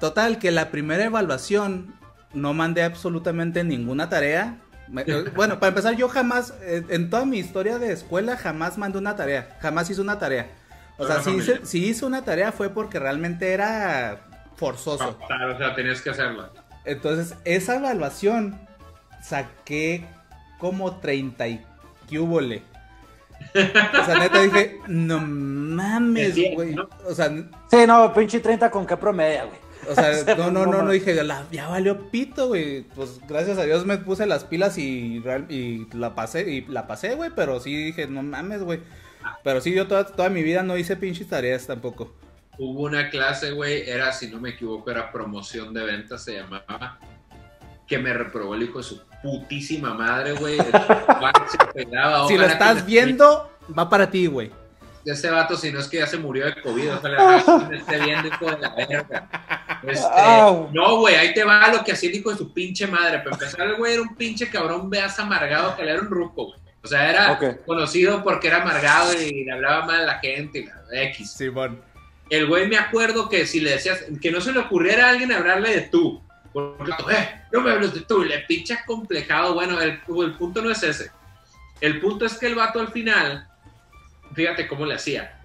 Total, que la primera evaluación no mandé absolutamente ninguna tarea. Eh, [laughs] Bueno, para empezar, yo jamás, eh, en toda mi historia de escuela, jamás mandé una tarea. Jamás hice una tarea. O sea, si hice, si hice una tarea fue porque realmente era forzoso. O sea, tenías que hacerla. Entonces, esa evaluación saqué como 30 y ¿qué hubole? O sea, neta dije, no mames, güey. ¿no? O sea, Sí, no, pinche 30 con qué promedia, güey. o sea, [laughs] Se no, no, no, no dije, la- ya valió pito, güey. Pues gracias a Dios me puse las pilas y, la pasé, y la pasé, güey, pero sí dije, no mames, güey. Pero sí, yo toda, toda mi vida no hice pinches tareas tampoco. Hubo una clase, güey, era, si no me equivoco, era promoción de ventas, se llamaba, que me reprobó el hijo de su putísima madre, güey. El [laughs] vato se pegaba, Si lo estás me- viendo, va para ti, güey. Ese vato, si no es que ya se murió de COVID, ojalá me esté viendo, hijo de la verga. Este, no, güey, ahí te va lo que hacía el hijo de su pinche madre. Para empezar, el güey era un pinche cabrón, veas amargado, que le era un ruco, güey. O sea, era conocido porque era amargado y le hablaba mal a la gente y la X. Simón. El güey me acuerdo que si le decías, que no se le ocurriera a alguien hablarle de tú. Porque, eh, no me hables de tú, le pinche complejado. Bueno, el, el punto no es ese. El punto es que el vato al final, fíjate cómo le hacía.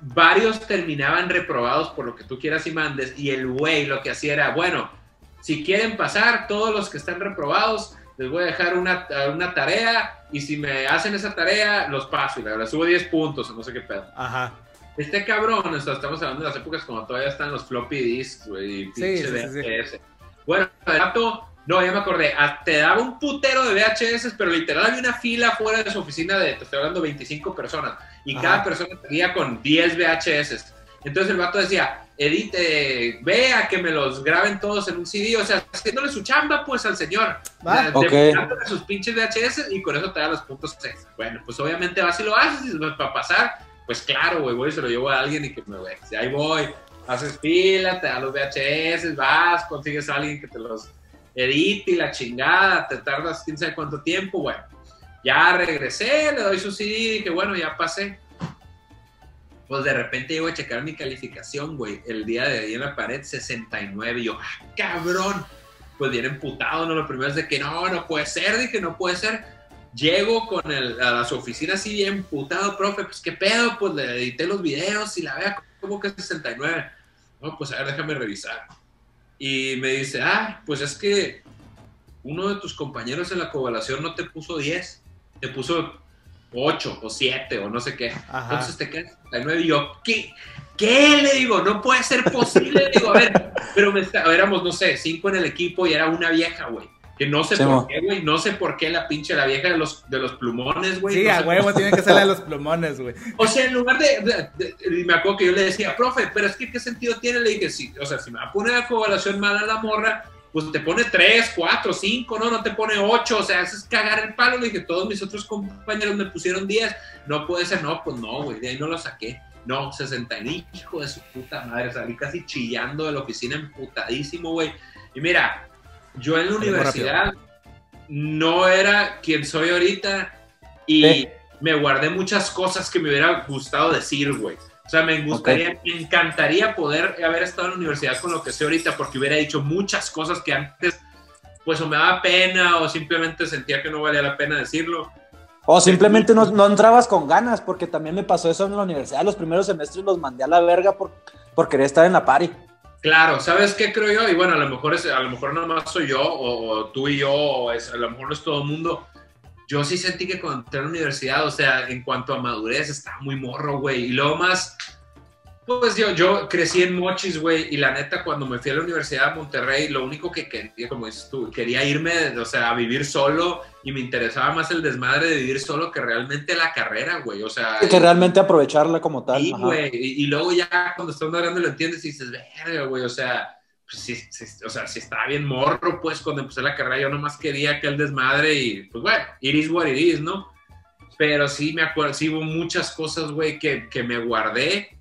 Varios terminaban reprobados por lo que tú quieras y mandes. Y el güey lo que hacía era, bueno, si quieren pasar, todos los que están reprobados, les voy a dejar una, una tarea. Y si me hacen esa tarea, los paso. Y la verdad, subo 10 puntos o no sé qué pedo. Ajá. Este cabrón, o sea, estamos hablando de las épocas cuando todavía están los floppy disks, güey, y pinche Sí, sí, sí, sí. VHS. Bueno, el vato, no, ya me acordé, ah, te daba un putero de VHS, pero literal había una fila fuera de su oficina de, te estoy hablando, 25 personas, y Ajá. cada persona tenía con 10 VHS. Entonces el vato decía, edite, vea que me los graben todos en un CD, o sea, haciéndole su chamba, pues, al señor. Va. De- Ok. depurándole sus pinches VHS y con eso te da los puntos extra. Bueno, pues obviamente vas y lo haces y pues, para pasar, pues claro, güey, voy y se lo llevo a alguien y que me ve. Ahí voy, haces fila, te da los VHS, vas, consigues a alguien que te los edite y la chingada, te tardas quién sabe cuánto tiempo, bueno. Ya regresé, le doy su CD dije, bueno, ya pasé. Pues de repente llego a checar mi calificación, güey. El día de ahí en la pared, 69. Y yo, ah, cabrón. Pues bien emputado, ¿no? Lo primero es de que no, no puede ser, dije, no puede ser. Llego con el, a su oficina así bien emputado, profe, pues qué pedo, pues le edité los videos y la vea como que 69. No, pues a ver, déjame revisar. Y me dice, ah, pues es que uno de tus compañeros en la coevaluación no te puso 10, te puso 8 o 7 o no sé qué. Ajá. Entonces te quedas 69 y yo, ¿qué? ¿Qué? Le digo, no puede ser posible. Le digo, a ver, pero me está- éramos, no sé, cinco en el equipo y era una vieja, güey. Que no sé Sí, por qué, güey. No sé por qué la pinche, la vieja de los, de los plumones, güey. Sí, no a huevo, tiene que ser la de los plumones, güey. o sea, en lugar de, de- me acuerdo que yo le decía, profe, pero es que qué sentido tiene, le dije, sí, o sea, si me va a poner la coevaluación mala la morra, pues te pone 3, 4, 5, no, no te pone 8, o sea, eso es cagar el palo, le dije, todos mis otros compañeros me pusieron 10, no puede ser, no, pues no, güey, de ahí no lo saqué, no, 60, y hijo de su puta madre, salí casi chillando de la oficina, emputadísimo, güey, y mira, yo en la universidad no era quien soy ahorita, y Sí. me guardé muchas cosas que me hubiera gustado decir, güey. O sea, me gustaría, me encantaría poder haber estado en la universidad con lo que sé ahorita, porque hubiera dicho muchas cosas que antes, pues o me daba pena o simplemente sentía que no valía la pena decirlo. O simplemente no, no entrabas con ganas, porque también me pasó eso en la universidad. Los primeros semestres los mandé a la verga por, por querer estar en la party. Claro, ¿sabes qué creo yo? Y bueno, a lo mejor es, a lo mejor nada más soy yo, o, tú y yo, o es, a lo mejor es todo el mundo. Yo sí sentí que cuando entré a universidad, o sea, en cuanto a madurez, estaba muy morro, güey. Y luego más, pues yo, yo crecí en Mochis, güey, y la neta, cuando me fui a la Universidad de Monterrey, lo único que quería, como dices tú, quería irme, o sea, a vivir solo, y me interesaba más el desmadre de vivir solo que realmente la carrera, güey. O sea, Que realmente aprovecharla como tal. Sí, güey. Y, y luego ya cuando estás grande lo entiendes y dices, verga, güey. O sea, pues sí, sí, o sea, sí estaba bien morro, pues, cuando empecé la carrera. Yo nomás quería aquel desmadre y, pues, bueno, it is what it is, ¿no? Pero sí me acuerdo, sí hubo muchas cosas, güey, que, que me guardé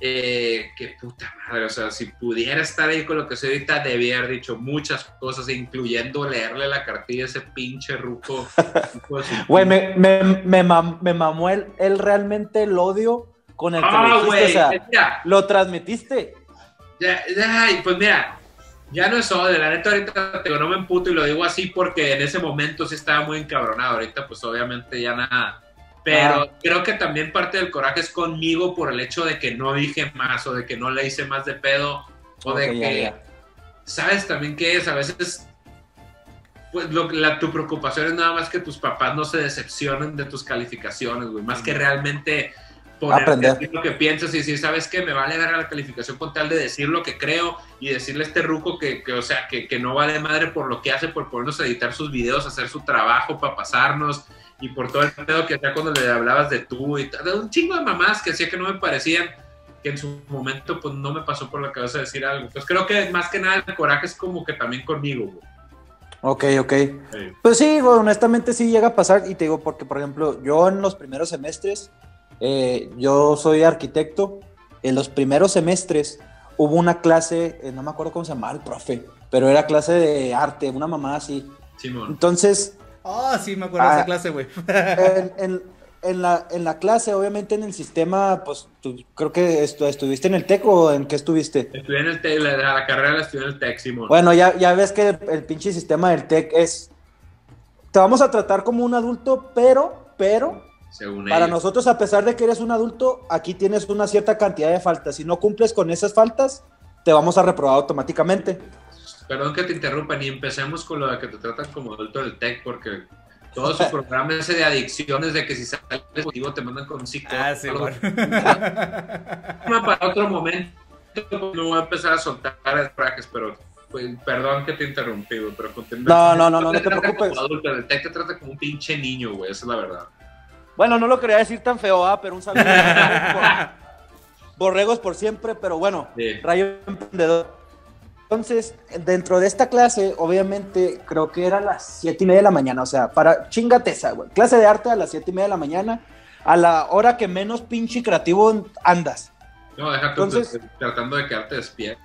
eh, que puta madre, o sea, si pudiera estar ahí con lo que soy ahorita, debía haber dicho muchas cosas, incluyendo leerle la cartilla a ese pinche ruco. [laughs] Güey, me, me, me, me, mamó el, él realmente el odio con el que ah, lo dijiste, o sea, lo transmitiste. Ya, ya, pues mira, ya no es odio, la neta ahorita te no me emputo y lo digo así porque en ese momento sí estaba muy encabronado, ahorita pues obviamente ya nada pero ah. creo que también parte del coraje es conmigo por el hecho de que no dije más o de que no le hice más de pedo o de que, ¿sabes también qué es? A veces, pues lo, la, tu preocupación es nada más que tus papás no se decepcionen de tus calificaciones, güey, más que realmente poner lo que piensas y decir, ¿sabes qué? Me vale dar la calificación con tal de decir lo que creo y decirle a este ruco que, que o sea, que, que, no vale madre por lo que hace, por ponernos a editar sus videos, hacer su trabajo para pasarnos y por todo el pedo que hacía cuando le hablabas de tú y de un chingo de mamás que hacía que no me parecían, que en su momento pues no me pasó por la cabeza decir algo. Pues creo que más que nada el coraje es como que también conmigo, güey. Ok, ok. Pues sí, honestamente sí llega a pasar y te digo porque, por ejemplo, yo en los primeros semestres, eh, yo soy arquitecto, en los primeros semestres hubo una clase, eh, no me acuerdo cómo se llamaba el profe, pero era clase de arte, una mamá así. Simón. Entonces, Ah, sí, me acuerdo de esa ah, clase, güey. [laughs] en, la, en la clase, obviamente en el sistema, pues tú, creo que estuviste en el TEC o en qué estuviste. Estuve en el TEC, la, carrera la estudié en el TEC, Simón. Bueno, ya, ya ves que el, pinche sistema del TEC es. Te vamos a tratar como un adulto, pero, pero. para nosotros, a pesar de que eres un adulto, aquí tienes una cierta cantidad de faltas. Si no cumples con esas faltas, te vamos a reprobar automáticamente. Perdón que te interrumpa, ni empecemos con lo de que te tratan como adulto del TEC, porque todo su [laughs] programa ese de adicciones, de que si sales positivo te mandan con un psicólogo. Ah, sí, bueno. [laughs] Para otro momento, no voy a empezar a soltar trajes, pero pues, perdón que te interrumpí, pero No, no, no, no, no te preocupes. Adulto, el TEC te trata como un pinche niño, güey, esa es la verdad. Bueno, no lo quería decir tan feo, ¿ah? pero un saludo. [laughs] Borregos por siempre, pero bueno, Rayo Emprendedor entonces, dentro de esta clase, obviamente, creo que era a las siete y media de la mañana, o sea, para chingate esa, güey. Clase de arte a las siete y media de la mañana, a la hora que menos pinche creativo andas. No, deja Entonces, tratando de quedarte despierto.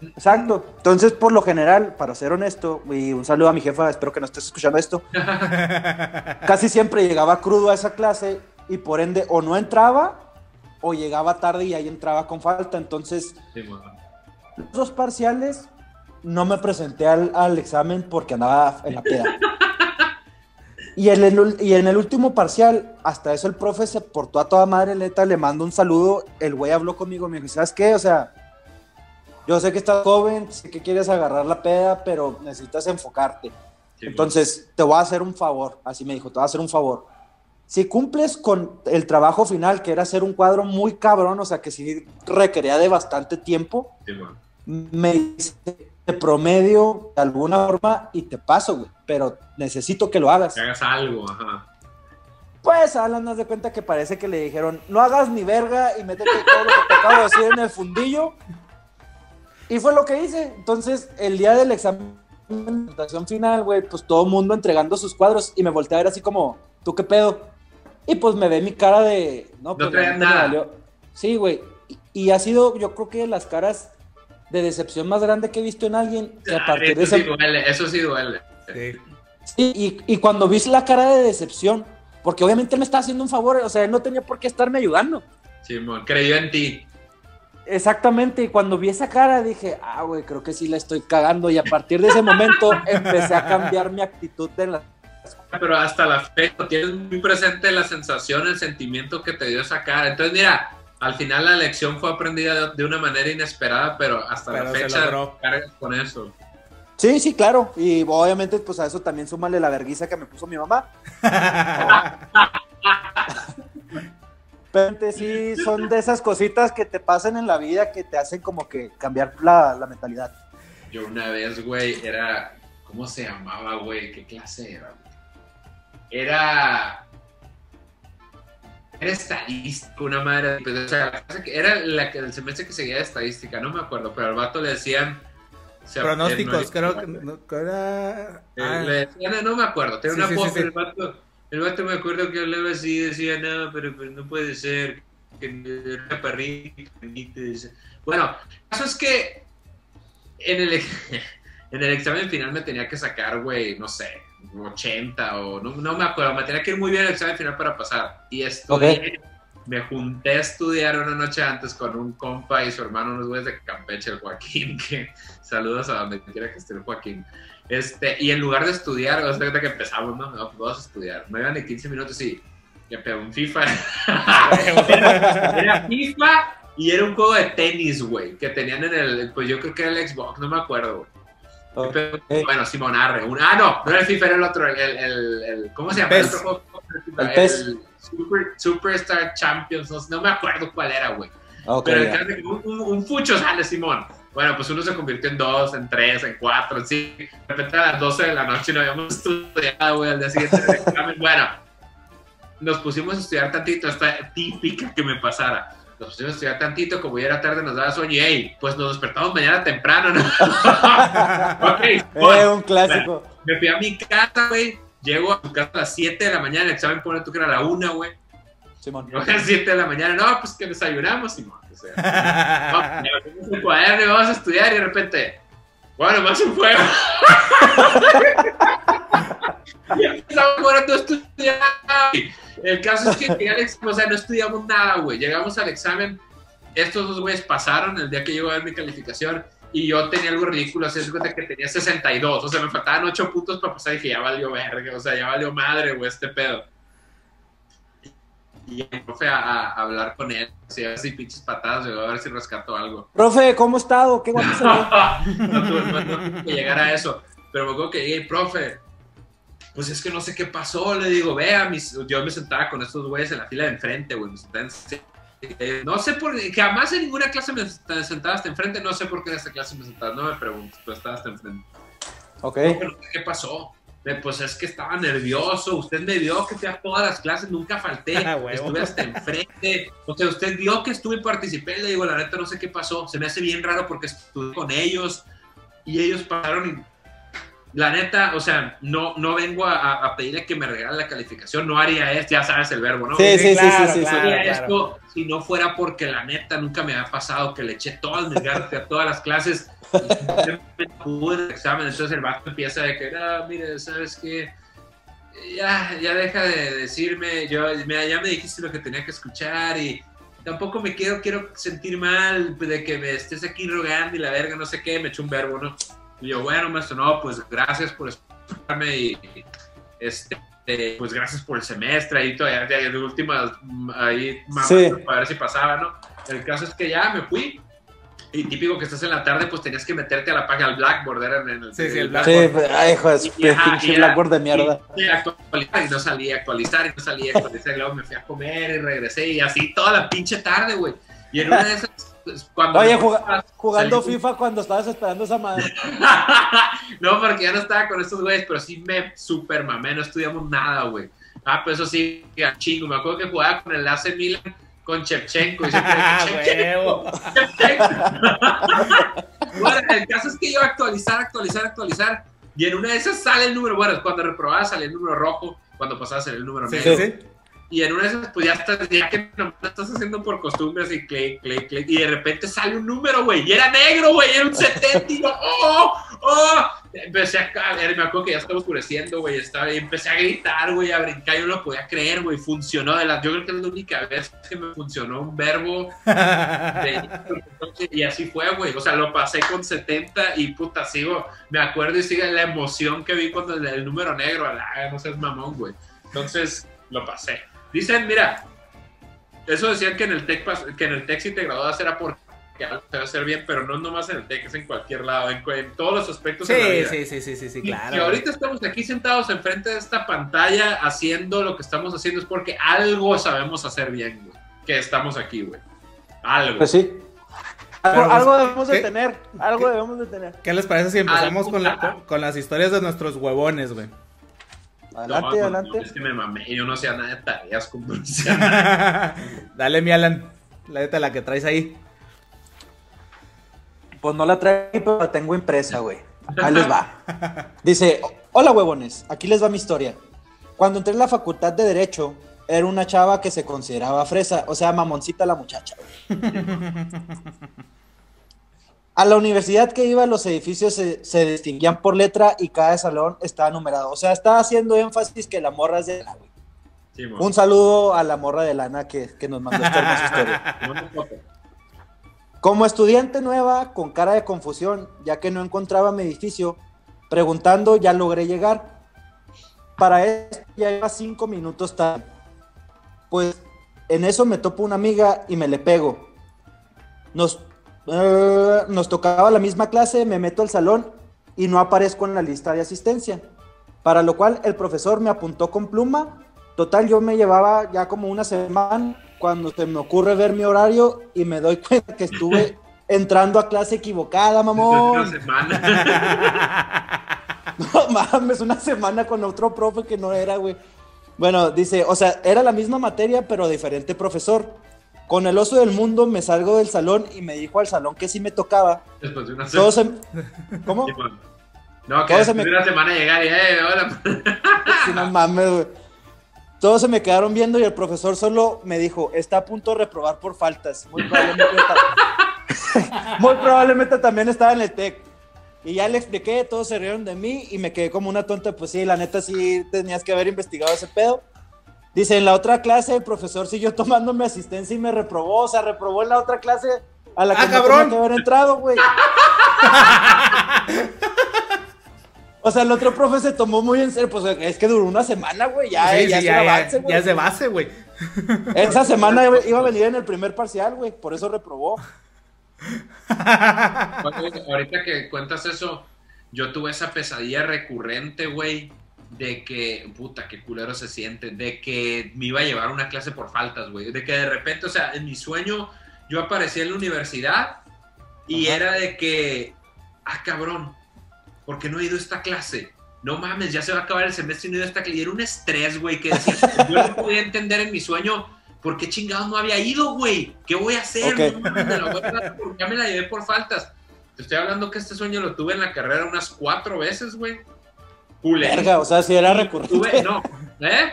Exacto. Entonces, por lo general, para ser honesto, y un saludo a mi jefa, espero que no estés escuchando esto, [laughs] casi siempre llegaba crudo a esa clase y por ende o no entraba o llegaba tarde y ahí entraba con falta. Entonces, los dos parciales no me presenté al, examen porque andaba en la peda. [laughs] Y en, el, y en el último parcial, hasta eso el profe se portó a toda madre neta, le mando un saludo, el güey habló conmigo, me dijo, ¿sabes qué? O sea, yo sé que estás joven, sé que quieres agarrar la peda, pero necesitas enfocarte. Entonces, te voy a hacer un favor, así me dijo, te voy a hacer un favor. Si cumples con el trabajo final, que era hacer un cuadro muy cabrón, o sea, que sí requería de bastante tiempo, me dice de promedio de alguna forma y te paso, güey, pero necesito que lo hagas. Que hagas algo, ajá. Pues Alan, haz de cuenta que parece que le dijeron, no hagas ni verga y métete todo lo que te acabo de decir en el fundillo. Y fue lo que hice. Entonces, el día del examen de presentación final, güey, pues todo el mundo entregando sus cuadros y me volteé a ver así como, ¿tú qué pedo? Y pues me ve mi cara de, no, pues no nada. Sí, güey. Y, y ha sido, yo creo que las caras de decepción más grande que he visto en alguien. Que a ah, partir eso, de sí duele, eso sí duele. Sí. y, cuando viste la cara de decepción, porque obviamente me estaba haciendo un favor, o sea, él no tenía por qué estarme ayudando. Sí, creyó en ti. Exactamente, y cuando vi esa cara dije, ah, güey, creo que sí la estoy cagando, y a partir de ese momento [laughs] empecé a cambiar mi actitud de la... Pero hasta la fecha tienes muy presente la sensación, el sentimiento que te dio esa cara. Entonces, mira, al final la lección fue aprendida de, una manera inesperada, pero hasta la fecha cargas con eso. Sí, sí, claro. Y obviamente, pues a eso también súmale la verguiza que me puso mi mamá. [laughs] pero sí, son de esas cositas que te pasan en la vida que te hacen como que cambiar la, la mentalidad. Yo una vez, güey, era. ¿Cómo se llamaba, güey? ¿Qué clase era? Era era estadístico, una madre. Pues, era la que el semestre que seguía de estadística, no me acuerdo, pero al vato le decían. Pronósticos, creo que no, era. Eh, ah. Le decían, no me acuerdo, tenía una el vato. El vato me acuerdo que hablaba así, decía, no, pero, no puede ser. que perrito, dice. Bueno, el caso es que en el, [laughs] en el examen final me tenía que sacar, güey, no sé, 80 o no, no me acuerdo, me tenía que ir muy bien el examen final para pasar. Y estudié, me junté a estudiar una noche antes con un compa y su hermano, unos güeyes de Campeche, el Joaquín, [laughs] que saludos a donde quiera que esté el Joaquín. Este, y en lugar de estudiar, o sea, que empezamos, ¿no? no vamos a estudiar. No iban ni 15 minutos y me pegó un FIFA. era FIFA y era un juego de tenis, güey, que tenían en el, pues yo creo que era el Xbox, no me acuerdo, güey. Bueno, Simón Arre. Un, ah, no, no era el FIFA, era el otro, el, el, el ¿cómo se llama? El, otro juego, el, PES. Super, Superstar Champions, no, no, me acuerdo cuál era, güey. Okay, Pero el yeah. un, un, un, fucho sale, Simón. Bueno, pues uno se convirtió en dos, en tres, en cuatro, en cinco. De repente a las 12 de la noche no habíamos [laughs] estudiado, güey, al día siguiente. Bueno, nos pusimos a estudiar tantito, esta típica que me pasara. Nos pusimos a estudiar tantito, como ya era tarde, nos daba sueño y, hey, pues nos despertamos mañana temprano, ¿no? [laughs] ok, bueno, eh, un clásico. Bueno, me fui a mi casa, güey. Llego a tu casa a las 7 de la mañana, el examen pone tú que era a la 1, güey. Simón. a las 7 de la mañana, no, pues que desayunamos, Simón. O sea, [laughs] no, el cuaderno y vamos a estudiar y de repente, bueno, más un fuego. [laughs] y empezamos a estudiar. El caso es que Alex, o sea, no estudiamos nada, güey. Llegamos al examen, estos dos güeyes pasaron el día que llegó a ver mi calificación y yo tenía algo ridículo, así es que tenía 62, o sea, me faltaban 8 puntos para pasar y dije, ya valió verga, o sea, ya valió madre, güey, este pedo. Y el profe a, a, hablar con él, así, así pinches patadas, a ver si rescató algo. Profe, ¿cómo ha estado? ¿Qué guapo se no tuve no, no, que llegar a eso, pero me acuerdo que llegué, profe, pues es que no sé qué pasó, le digo, vea, mis, yo me sentaba con estos güeyes en la fila de enfrente, güey, me sentaba en, no sé por qué, jamás en ninguna clase me sentaba hasta enfrente, no sé por qué en esta clase me sentaba, no me pregunto, pero estaba hasta enfrente. Ok. No, pero ¿qué pasó? Pues es que estaba nervioso, usted me vio que fui a todas las clases, nunca falté, [laughs] estuve hasta enfrente, o sea, usted vio que estuve y participé, le digo, la neta no sé qué pasó, se me hace bien raro porque estuve con ellos y ellos pasaron y la neta, o sea, no, no vengo a, a, pedirle que me regale la calificación, no haría esto, ya sabes el verbo, ¿no? Sí, sí, claro, sí, sí, sí, haría claro. esto si no fuera porque la neta nunca me ha pasado que le eché todas mis ganas a todas las clases y pude el examen, entonces el vato empieza de que, ah, mire, ¿sabes qué? Ya, ya deja de decirme, yo, ya me dijiste lo que tenía que escuchar y tampoco me quiero, quiero sentir mal de que me estés aquí rogando y la verga, no sé qué, me echó un verbo, ¿no? Y yo, bueno, maestro, no, pues gracias por escucharme y este, pues gracias por el semestre, ahí todavía de últimas, ahí sí. para ver si pasaba, ¿no? El caso es que ya me fui. Y típico que estás en la tarde, pues tenías que meterte a la página al Blackboard, era en el, sí, sí, el Blackboard. Sí, ay, hijo de pinche Blackboard de mierda. Y, y, actualizar, y no salía a actualizar, y no salía a actualizar, y luego me fui a comer y regresé, y así toda la pinche tarde, güey. Y en una de esas cuando Oye, jug jugando salí... FIFA cuando estabas esperando esa madre. [laughs] no, porque ya no estaba con estos güeyes, pero sí me super mamé, no estudiamos nada, güey. Ah, pues eso sí, chingo. Me acuerdo que jugaba con el AC Milan con Chepchenko. Y Chepchenko. [laughs] [laughs] bueno, el caso es que yo actualizar, actualizar, actualizar. Y en una de esas sale el número, bueno, cuando reprobabas sale el número rojo, cuando pasabas el número sí, negro. Sí, sí. Y en una de esas, pues ya estás, ya que no estás haciendo por costumbre, así, clic, clic, clic, y de repente sale un número, güey, y era negro, güey, era un 70, y yo, [laughs] ¡oh! ¡oh! Empecé a caer, me acuerdo que ya estaba oscureciendo, güey, estaba, y empecé a gritar, güey, a brincar, yo no lo podía creer, güey, funcionó, de la, yo creo que es la única vez que me funcionó un verbo, de, y así fue, güey, o sea, lo pasé con 70, y puta, sigo, me acuerdo y sigue la emoción que vi cuando el, número negro, la, no seas mamón, güey, entonces, lo pasé. Dicen, mira, eso decían que en el TEC, que en el TEC si te graduabas era porque algo te va a hacer bien, pero no nomás en el TEC, es en cualquier lado, en, en todos los aspectos sí, de la vida. Sí, sí, sí, sí, sí, claro. Y, y ahorita estamos aquí sentados enfrente de esta pantalla haciendo lo que estamos haciendo es porque algo sabemos hacer bien, güey. Que estamos aquí, güey. Algo. Pues sí. Algo, algo debemos ¿qué? de tener, algo debemos de tener. ¿Qué les parece si empezamos con, la, con las historias de nuestros huevones, güey? Adelante, no, adelante. No, es que me mamé, yo no hacía nada de tareas con [laughs] Dale, mi Alan, la neta, la que traes ahí. Pues no la traigo, pero la tengo impresa, güey. Ahí les va. [laughs] Dice, hola huevones, aquí les va mi historia. Cuando entré en la facultad de Derecho, era una chava que se consideraba fresa, o sea, mamoncita la muchacha. [laughs] A la universidad que iba, los edificios se, distinguían por letra y cada salón estaba numerado. O sea, estaba haciendo énfasis que la morra es de la Un saludo a la morra de lana que, que nos mandó esta hermosa historia. [laughs] Como estudiante nueva, con cara de confusión, ya que no encontraba mi edificio, preguntando ya logré llegar. Para esto ya iba cinco minutos tarde. Pues en eso me topo una amiga y me le pego. Nos, eh, nos tocaba la misma clase, me meto al salón y no aparezco en la lista de asistencia. Para lo cual el profesor me apuntó con pluma. Total, yo me llevaba ya como una semana cuando se me ocurre ver mi horario y me doy [laughs] cuenta que estuve entrando a clase equivocada, mamón. Una semana. [laughs] no mames, una semana con otro profe que no era, güey. Bueno, dice, o sea, era la misma materia, pero diferente profesor. Con el oso del mundo me salgo del salón y me dijo al salón que sí me tocaba. Después de una semana. ¿Cómo? [laughs] No, que después de una semana llegar y, eh, hola. sí, no mames, güey. Todos se me quedaron viendo y el profesor solo me dijo, está a punto de reprobar por faltas. Muy probablemente, [laughs] Muy probablemente también estaba en el TEC. Y ya le expliqué, todos se rieron de mí y me quedé como una tonta. Pues sí, la neta sí tenías que haber investigado ese pedo. Dice, en la otra clase el profesor siguió tomándome asistencia y me reprobó. O sea, reprobó en la otra clase a la que ah, no tenía que haber entrado, güey. o sea, el otro profe se tomó muy en serio. Pues es que duró una semana, güey. Ya, ya, ya, es de base, güey. Esa [laughs] semana iba a venir en el primer parcial, güey. Por eso reprobó. ahorita que cuentas eso, yo tuve esa pesadilla recurrente, güey, de que, puta, qué culero se siente, de que me iba a llevar una clase por faltas, güey, de que de repente, o sea, en mi sueño yo aparecía en la universidad y era de que, ah, cabrón, ¿por qué no he ido a esta clase? No mames, ya se va a acabar el semestre y no he ido a esta clase. Y era un estrés, güey, que decía, [laughs] yo no podía entender en mi sueño ¿por qué chingados no había ido, güey? ¿Qué voy a hacer? ya me la llevé por faltas. Te estoy hablando que este sueño lo tuve en la carrera unas cuatro veces, güey. Verga, o sea, si era recurrente. no, ¿eh?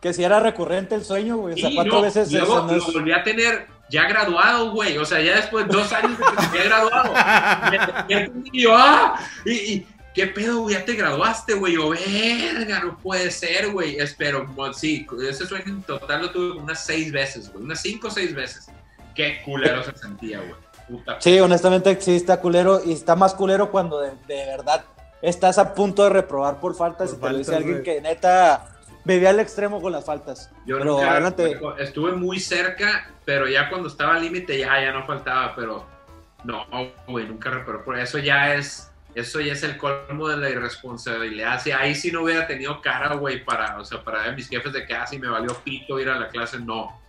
Que si era recurrente el sueño, güey. O sea, cuatro veces. Luego lo volví a tener ya graduado, güey. O sea, ya después de dos años de que me había graduado. y yo, ¡ah! y, ¿qué pedo, güey? Ya te graduaste, güey. Yo, verga, no puede ser, güey. Espero, pues, sí, ese sueño en total lo tuve unas seis veces, güey. Unas cinco o seis veces. Qué culero se sentía, güey. Puta sí, honestamente sí está culero y está más culero cuando de, verdad estás a punto de reprobar por faltas y te lo dice alguien que neta vivía al extremo con las faltas. Yo nunca, estuve muy cerca, pero ya cuando estaba al límite ya, ya no faltaba, pero no, güey, nunca reprobé. Por eso ya es eso ya es el colmo de la irresponsabilidad. Si ahí sí no hubiera tenido cara, güey, para, o sea, para ver mis jefes de casa y me valió pito ir a la clase, no.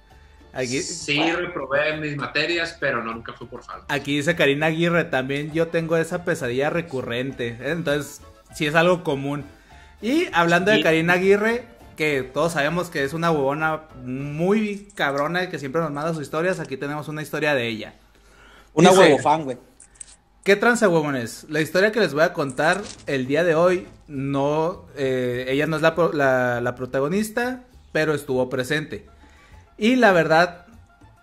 Aquí, sí, reprobé mis materias, pero no, nunca fue por falta. Aquí dice Karina Aguirre, también yo tengo esa pesadilla recurrente. Entonces, sí es algo común. Y hablando de Karina Aguirre, que todos sabemos que es una huevona muy cabrona y que siempre nos manda sus historias, aquí tenemos una historia de ella. Una huevo fan, güey. ¿Qué tranza, huevones? La historia que les voy a contar el día de hoy, no, eh, ella no es la, protagonista, pero estuvo presente. Y la verdad,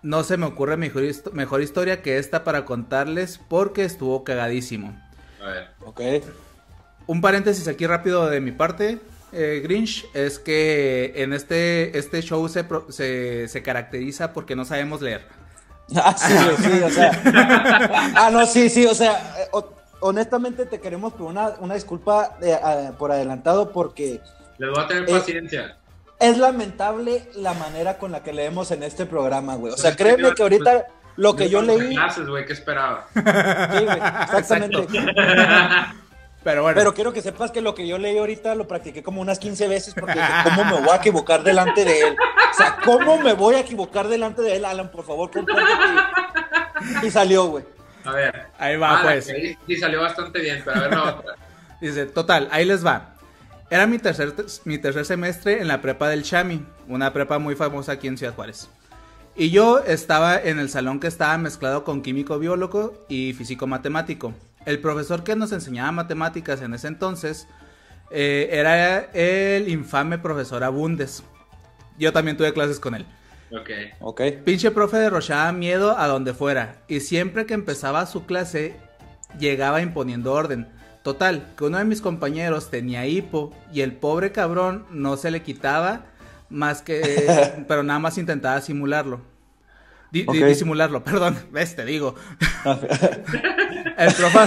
no se me ocurre mejor, mejor historia que esta para contarles porque estuvo cagadísimo. A ver. Ok. Un paréntesis aquí rápido de mi parte, eh, Grinch, es que en este, este show se, se, se caracteriza porque no sabemos leer. [laughs] Ah, sí, sí, o sea. ah, no, sí, sí, o sea, eh, honestamente te queremos por una, una disculpa eh, por adelantado porque. Les voy a tener paciencia. Es lamentable la manera con la que leemos en este programa, güey. O sea, créeme que ahorita lo que yo leí. clases, güey, ¿qué esperaba? [laughs] Sí, güey, exactamente. [laughs] Pero bueno. Pero quiero que sepas que lo que yo leí ahorita lo practiqué como unas 15 veces porque ¿cómo me voy a equivocar delante de él? O sea, ¿cómo me voy a equivocar delante de él, Alan? Por favor, Y salió, güey. A ver. Ahí va, ah, pues. Sí, salió bastante bien, pero a ver la otra. [laughs] Dice, total, ahí les va. Era mi tercer, mi tercer semestre en la prepa del Chami, una prepa muy famosa aquí en Ciudad Juárez. Y yo estaba en el salón que estaba mezclado con químico biólogo y físico matemático. El profesor que nos enseñaba matemáticas en ese entonces eh, era el infame profesor Abundes. yo también tuve clases con él. Ok. Ok. Pinche profe derrochaba miedo a donde fuera. Y siempre que empezaba su clase, llegaba imponiendo orden. Total, que uno de mis compañeros tenía hipo y el pobre cabrón no se le quitaba más que... [laughs] pero nada más intentaba simularlo. Di- disimularlo, [laughs] perdón, ves, te digo. [laughs] El profe,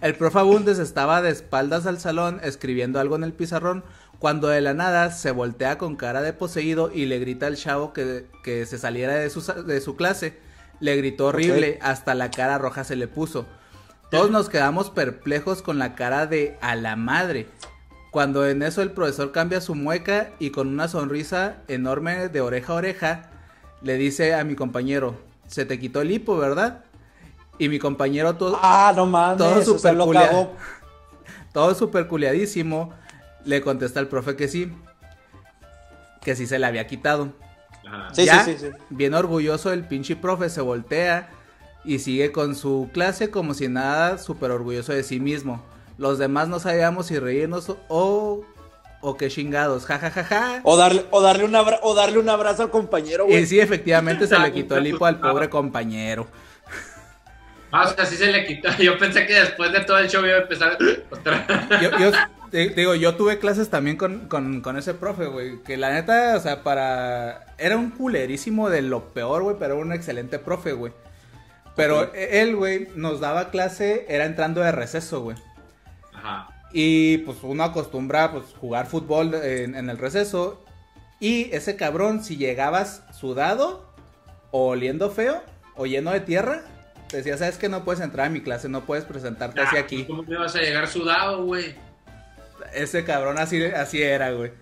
el profe Abundes estaba de espaldas al salón escribiendo algo en el pizarrón cuando de la nada se voltea con cara de poseído y le grita al chavo que, que se saliera de su, de su clase. Le gritó horrible, hasta la cara roja se le puso. Todos nos quedamos perplejos con la cara de a la madre. Cuando en eso el profesor cambia su mueca y con una sonrisa enorme de oreja a oreja, le dice a mi compañero, se te quitó el hipo, ¿verdad? Y mi compañero todo, Ah, no mames. Todo súper lo cagó. todo super culiadísimo, le contesta al profe que sí, que sí se le había quitado. Ajá. Sí, Ya, sí, sí, sí. Bien orgulloso el pinche profe se voltea y sigue con su clase como si nada, súper orgulloso de sí mismo. Los demás no sabíamos si reírnos o, o qué chingados, ja ja ja ja. O darle, o, darle un abra- o darle un abrazo al compañero, güey. Y sí, efectivamente se le quitó el hipo al pobre compañero. Ah, o sea, sí se le quitó. [laughs] Yo pensé que después de todo el show iba a empezar otra. Yo, yo te- digo, yo tuve clases también con, con, con ese profe, güey. Que la neta, o sea, para. Era un culerísimo de lo peor, güey, pero era un excelente profe, güey. Pero Ok. él, güey, nos daba clase, era entrando de receso, güey. Ajá. Y pues uno acostumbra pues jugar fútbol en, en el receso. Y ese cabrón, si llegabas sudado, o oliendo feo, o lleno de tierra, te decía, sabes que no puedes entrar a mi clase, no puedes presentarte así Ah, aquí. ¿Cómo me vas a llegar sudado, güey? Ese cabrón así, así era, güey.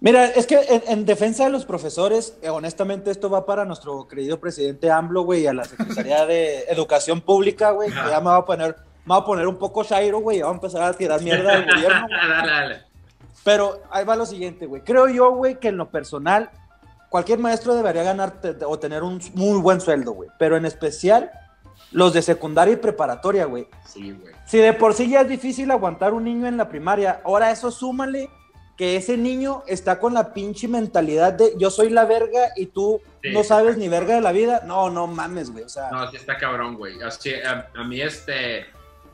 Mira, es que en, en defensa de los profesores, eh, honestamente esto va para nuestro querido presidente AMLO, güey, a la Secretaría [laughs] de Educación Pública, güey, que ya me va a poner, me va a poner un poco Shairo, güey, y va a empezar a tirar mierda al gobierno. [laughs] dale, dale. Pero ahí va lo siguiente, güey. Creo yo, güey, que en lo personal, cualquier maestro debería ganar o tener un muy buen sueldo, güey. Pero en especial los de secundaria y preparatoria, güey. Sí, güey. Si de por sí ya es difícil aguantar un niño en la primaria, ahora eso súmale que ese niño está con la pinche mentalidad de yo soy la verga y tú Sí. no sabes ni verga de la vida. No, no mames, güey. O sea, No, sí está cabrón, güey. Así, a, a mí, este,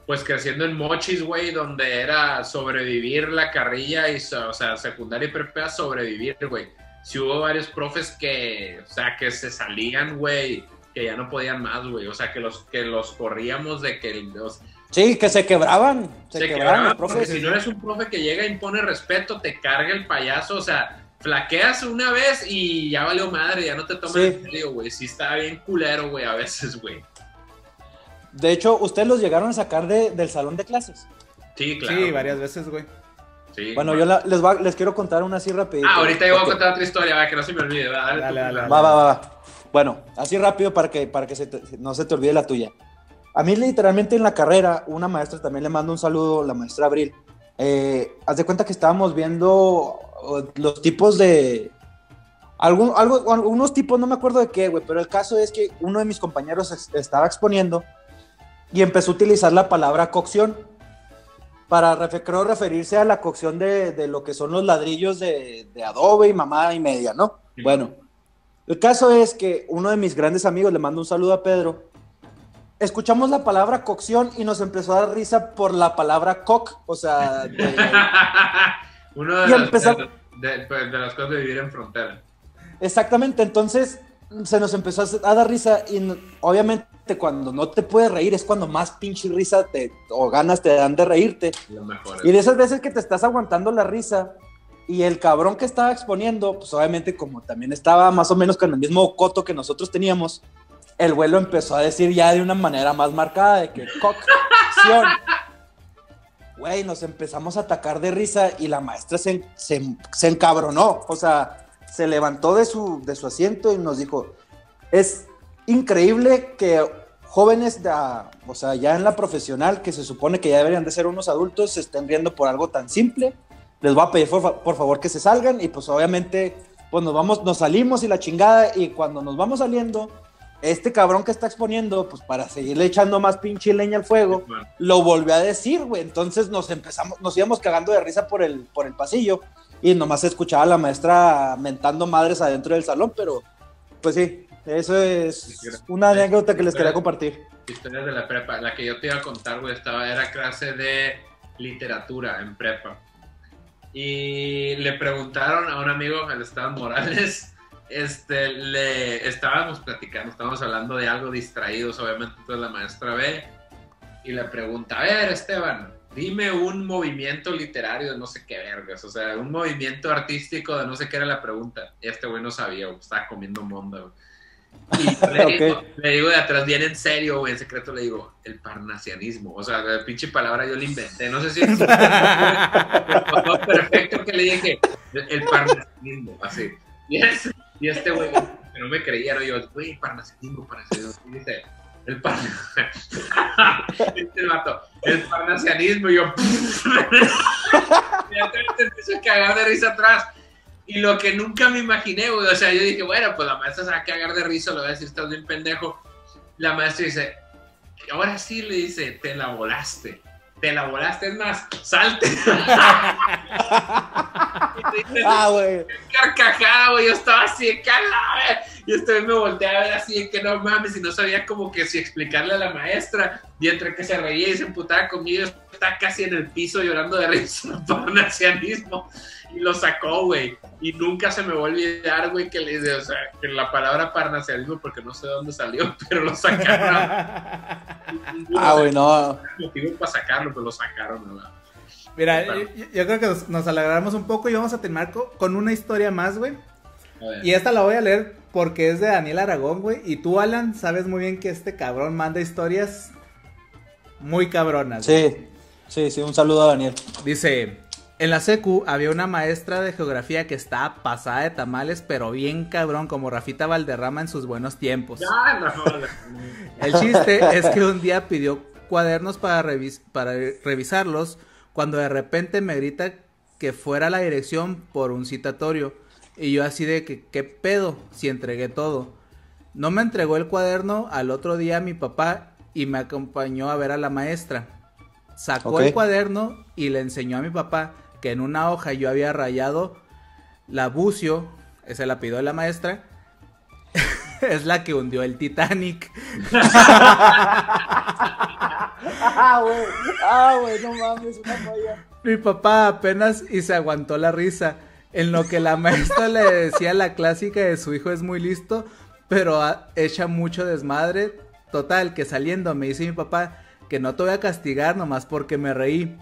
pues creciendo en Mochis, güey, donde era sobrevivir la carrilla y, o sea, secundaria y prepa, sobrevivir, güey. Sí hubo varios profes que, o sea, que se salían, güey, que ya no podían más, güey. O sea, que los, que los corríamos de que los, sí, que se quebraban. Se, se quebraban quebraban, porque profes. si no eres un profe que llega impone respeto, te carga el payaso, o sea, flaqueas una vez y ya valió madre, ya no te toman Sí. en serio, güey. Sí está bien culero, güey, a veces, güey. De hecho, ustedes los llegaron a sacar de- del salón de clases. Sí, claro. Sí, varias veces, güey. Sí, Bueno, yo la- les, va- les quiero contar una así rapidito. Ah, ahorita yo voy a contar otra historia, va, que no se me olvide. Va, dale, Dale, dale, va. Va, va, va, va. Bueno, así rápido para que, para que se te- no se te olvide la tuya. A mí literalmente en la carrera, una maestra también le mando un saludo, la maestra Abril. Eh, haz de cuenta que estábamos viendo los tipos de... Algún, algo, algunos tipos, no me acuerdo de qué, güey, pero el caso es que uno de mis compañeros es- estaba exponiendo y empezó a utilizar la palabra cocción para, creo, referirse a la cocción de, de lo que son los ladrillos de, de adobe y mamá y media, ¿no? Sí. Bueno, el caso es que uno de mis grandes amigos, le mando un saludo a Pedro, escuchamos la palabra cocción y nos empezó a dar risa por la palabra coc, o sea, de- [laughs] Uno de Y las, empezó- de, de- las cosas de vivir en frontera. exactamente, entonces se nos empezó a dar risa y obviamente cuando no te puedes reír es cuando más pinche risa te, o ganas te dan de reírte. Y de esas veces que te estás aguantando la risa y el cabrón que estaba exponiendo, pues obviamente como también estaba más o menos con el mismo coto que nosotros teníamos, el vuelo empezó a decir ya de una manera más marcada de que cocción. Güey, nos empezamos a atacar de risa y la maestra se, se, se encabronó, o sea, se levantó de su, de su asiento y nos dijo, es increíble que jóvenes, de, o sea, ya en la profesional, que se supone que ya deberían de ser unos adultos, se estén riendo por algo tan simple. Les voy a pedir por, por favor que se salgan y pues obviamente pues nos vamos, nos salimos y la chingada y cuando nos vamos saliendo, este cabrón que está exponiendo, pues para seguirle echando más pinche leña al fuego, Bueno, lo volvió a decir, güey. Entonces nos empezamos, nos íbamos cagando de risa por el, por el pasillo. y nomás escuchaba a la maestra mentando madres adentro del salón, pero pues sí, eso es una anécdota que les quería compartir. Historias de la prepa, la que yo te iba a contar, güey, estaba, era clase de literatura en prepa. Y le preguntaron a un amigo, el Esteban Morales, este, le estábamos platicando, estábamos hablando de algo distraídos, obviamente, entonces la maestra ve y le pregunta, a ver, Esteban, dime un movimiento literario de no sé qué vergas, o sea, un movimiento artístico de no sé qué era la pregunta. Y este güey no sabía, estaba comiendo monda, güey. Y le, [laughs] digo, le, digo, de atrás, bien en serio, güey, en secreto le digo, el parnasianismo. O sea, la pinche palabra yo la inventé. No sé si es [laughs] perfecto que le dije, el parnasianismo, así. Y, es, y este güey, que no me creía, yo, güey, parnasianismo, parnasianismo. Y dice, el parnasianismo. [laughs] este vato, el parnasianismo. Y yo, [laughs] y te empiezo a cagar de risa atrás. Y lo que nunca me imaginé, güey, o sea, yo dije, bueno, pues la maestra se va a cagar de risa, lo voy a decir, estás bien pendejo. La maestra dice, ahora sí le dice, te la volaste, te la volaste, es más, salte. [laughs] ah, güey. Carcajada, güey, yo estaba así, cala, y este me volteé a ver así, que no mames, y no sabía como que si explicarle a la maestra, y entre que se reía y se emputaba conmigo, está casi en el piso llorando de risa [laughs] por un ancianismo y lo sacó, güey. Y nunca se me va a olvidar, güey, que le o sea, que la palabra parnasialismo, porque no sé de dónde salió, [laughs] pero lo sacaron. [laughs] ah, güey, no. motivo para sacarlo, pero lo sacaron, Mira, yo, yo, creo que nos, nos, alegramos un poco y vamos a terminar con, una historia más, güey. Y esta la voy a leer porque es de Daniel Aragón, güey. Y tú, Alan, sabes muy bien que este cabrón manda historias muy cabronas. Sí, sí, sí, un saludo a Daniel. Dice, en la secu había una maestra de geografía que estaba pasada de tamales, pero bien cabrón, como Rafita Valderrama en sus buenos tiempos. El chiste es que un día pidió cuadernos para, para revisarlos, cuando de repente me grita que fuera a la dirección por un citatorio. Y yo así de que, ¿qué pedo? Si entregué todo. No me entregó el cuaderno al otro día mi papá y me acompañó a ver a la maestra. Sacó el cuaderno y le enseñó a mi papá que en una hoja yo había rayado la bucio, ese la pidió la maestra, [laughs] es la que hundió el Titanic. ah, güey, ah, güey, no mames, una falla. Mi papá apenas y se aguantó la risa, en lo que la maestra le decía la clásica de su hijo es muy listo, pero echa mucho desmadre. Total, que saliendo me dice mi papá que no te voy a castigar nomás porque me reí.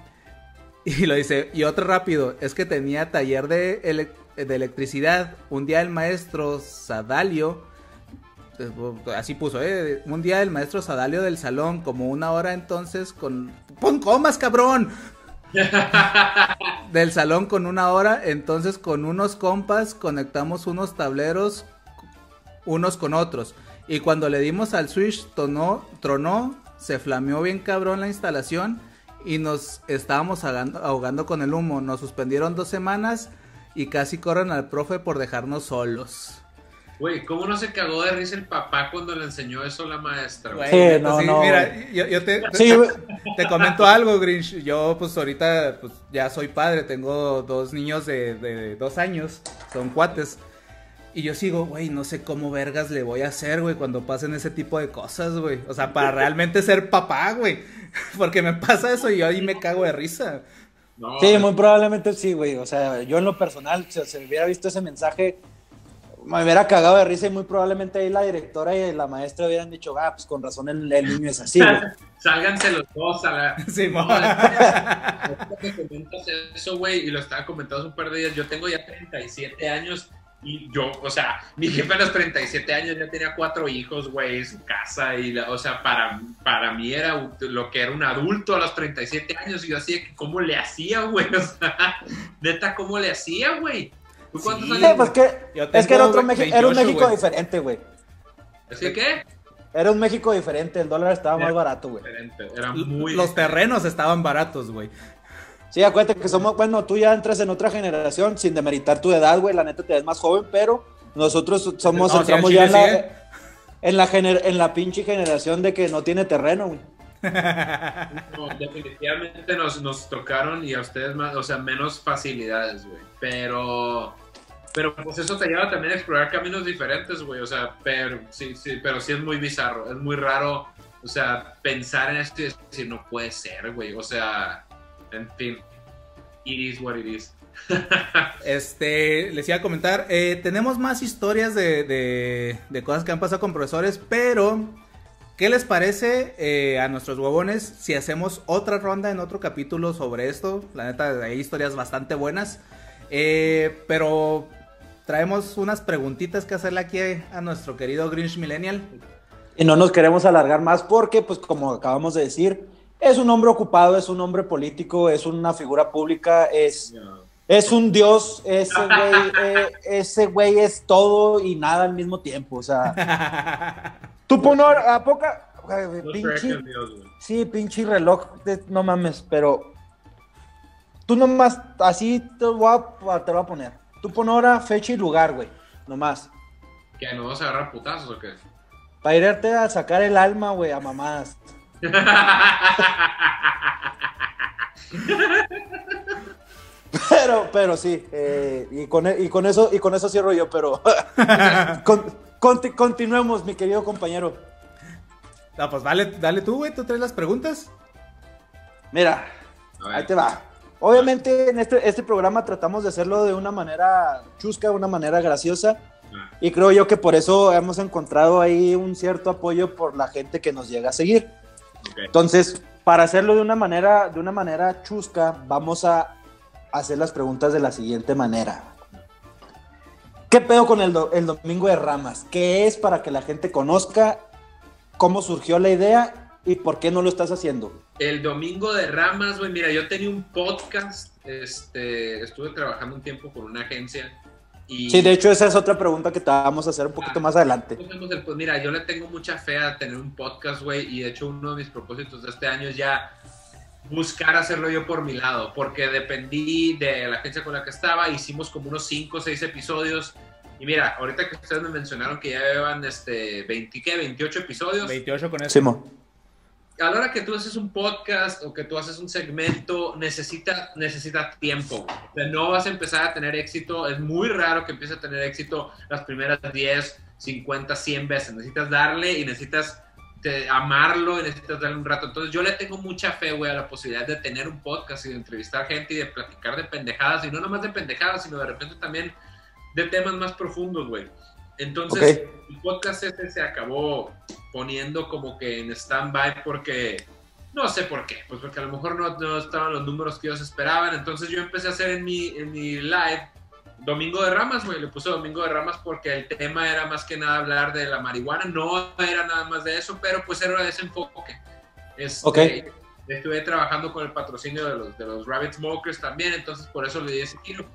Y lo dice, y otro rápido, es que tenía taller de, de electricidad. Un día el maestro Sadalio, eh, así puso, ¿eh? Un día el maestro Sadalio del salón, como una hora entonces con... ¡Pon comas, cabrón! [laughs] del salón con una hora, entonces con unos compas conectamos unos tableros unos con otros. Y cuando le dimos al switch, tonó, tronó, se flameó bien cabrón la instalación y nos estábamos ahogando, con el humo. Nos suspendieron dos semanas y casi corren al profe por dejarnos solos. Güey, ¿cómo no se cagó de risa el papá cuando le enseñó eso a la maestra? sí, no, no, mira, yo, te, te, comento algo, Grinch. Yo, pues, ahorita, pues, ya soy padre. Tengo dos niños de, de dos años. Son cuates. Y yo sigo, güey, no sé cómo vergas le voy a hacer, güey, cuando pasen ese tipo de cosas, güey. O sea, para realmente ser papá, güey. [laughs] Porque me pasa eso y yo ahí me cago de risa. sí, muy probablemente sí, güey. O sea, yo en lo personal, si se hubiera visto ese mensaje, me hubiera cagado de risa y muy probablemente ahí la directora y la maestra hubieran dicho, ah, pues con razón el, niño es así. [laughs] Sálganse los dos a la... [laughs] Sí, no, que comentas eso, güey, y lo estaba comentando un par de días. Yo tengo ya 37 años y yo, o sea, mi jefe a los 37 años ya tenía cuatro hijos, güey, su casa, y, o sea, para, para mí era lo que era un adulto a los 37 años, y yo que, ¿cómo le hacía, güey? [laughs] O sea, neta, ¿cómo le hacía, güey? Cuántos años? Pues que, es que era, otro México, era un México diferente, güey. ¿Así qué? Era un México diferente, el dólar estaba más barato, güey. Era muy... Los terrenos estaban baratos, güey. Sí, acuérdate que somos, bueno, tú ya entras en otra generación sin demeritar tu edad, güey, la neta te ves más joven, pero nosotros somos, entramos ya en la, en la, en la pinche generación de que no tiene terreno, güey. [laughs] No, definitivamente nos, nos tocaron y a ustedes más, o sea, menos facilidades, güey. Pero, pero pues eso te lleva también a explorar caminos diferentes, güey. O sea, pero sí, sí, pero sí es muy bizarro, es muy raro, o sea, pensar en esto y decir, no puede ser, güey. O sea, en fin, it is what it is. [laughs] Este, les iba a comentar, eh, tenemos más historias de, de, de cosas que han pasado con profesores, pero ¿qué les parece eh, a nuestros huevones si hacemos otra ronda en otro capítulo sobre esto? La neta, hay historias bastante buenas, Eh, pero traemos unas preguntitas que hacerle aquí a nuestro querido Grinch Millennial. Y no nos queremos alargar más porque, pues como acabamos de decir, es un hombre ocupado, es un hombre político, es una figura pública, es, es un dios, ese güey, [laughs] eh, ese güey es todo y nada al mismo tiempo. O sea, [laughs] tú pon ahora- a poca, No pinche, sí, pinche reloj, de- no mames, pero tú nomás, así te voy a, te lo voy a poner. Tú pon hora, fecha y lugar, güey, nomás. ¿Qué, nos vamos a agarrar putazos o qué? Para irte a sacar el alma, güey, a mamadas. Pero, pero sí, eh, y, con, y, con eso, y con eso cierro yo, pero [laughs] con- conti- continuemos, mi querido compañero. No, pues vale, dale tú, güey, tú traes las preguntas. Mira, ahí te va. Obviamente en este, este programa tratamos de hacerlo de una manera chusca, de una manera graciosa, Ah, y creo yo que por eso hemos encontrado ahí un cierto apoyo por la gente que nos llega a seguir. Entonces, para hacerlo de una manera, de una manera chusca, vamos a hacer las preguntas de la siguiente manera. ¿Qué pedo con el, do- el domingo de ramas? ¿Qué es para que la gente conozca cómo surgió la idea y por qué no lo estás haciendo? El domingo de ramas, güey, mira, yo tenía un podcast, este, estuve trabajando un tiempo con una agencia y... Sí, de hecho esa es otra pregunta que te vamos a hacer un poquito más adelante. Pues mira, yo le tengo mucha fe a tener un podcast, güey, y de hecho uno de mis propósitos de este año es ya buscar hacerlo yo por mi lado, porque dependí de la agencia con la que estaba, hicimos como unos 5 o 6 episodios, y mira, ahorita que ustedes me mencionaron que ya llevan este 20, ¿qué? 28 episodios, 28 con eso. Simo. A la hora que tú haces un podcast o que tú haces un segmento, necesita, necesita tiempo. O sea, no vas a empezar a tener éxito. Es muy raro que empieces a tener éxito las primeras 10, 50, 100 veces. Necesitas darle y necesitas te- amarlo y necesitas darle un rato. Entonces yo le tengo mucha fe, güey, a la posibilidad de tener un podcast y de entrevistar gente y de platicar de pendejadas. Y no nomás de pendejadas, sino de repente también de temas más profundos, güey. Entonces, Ok. el podcast este se acabó poniendo como que en stand-by porque no sé por qué, pues porque a lo mejor no, no estaban los números que ellos esperaban. Entonces yo empecé a hacer en mi, en mi live Domingo de Ramas, güey. Le puse Domingo de Ramas porque el tema era más que nada hablar de la marihuana. No era nada más de eso, pero pues era ese enfoque. Este, Ok. Estuve trabajando con el patrocinio de los, de los Rabbit Smokers también, entonces por eso le di ese tiro.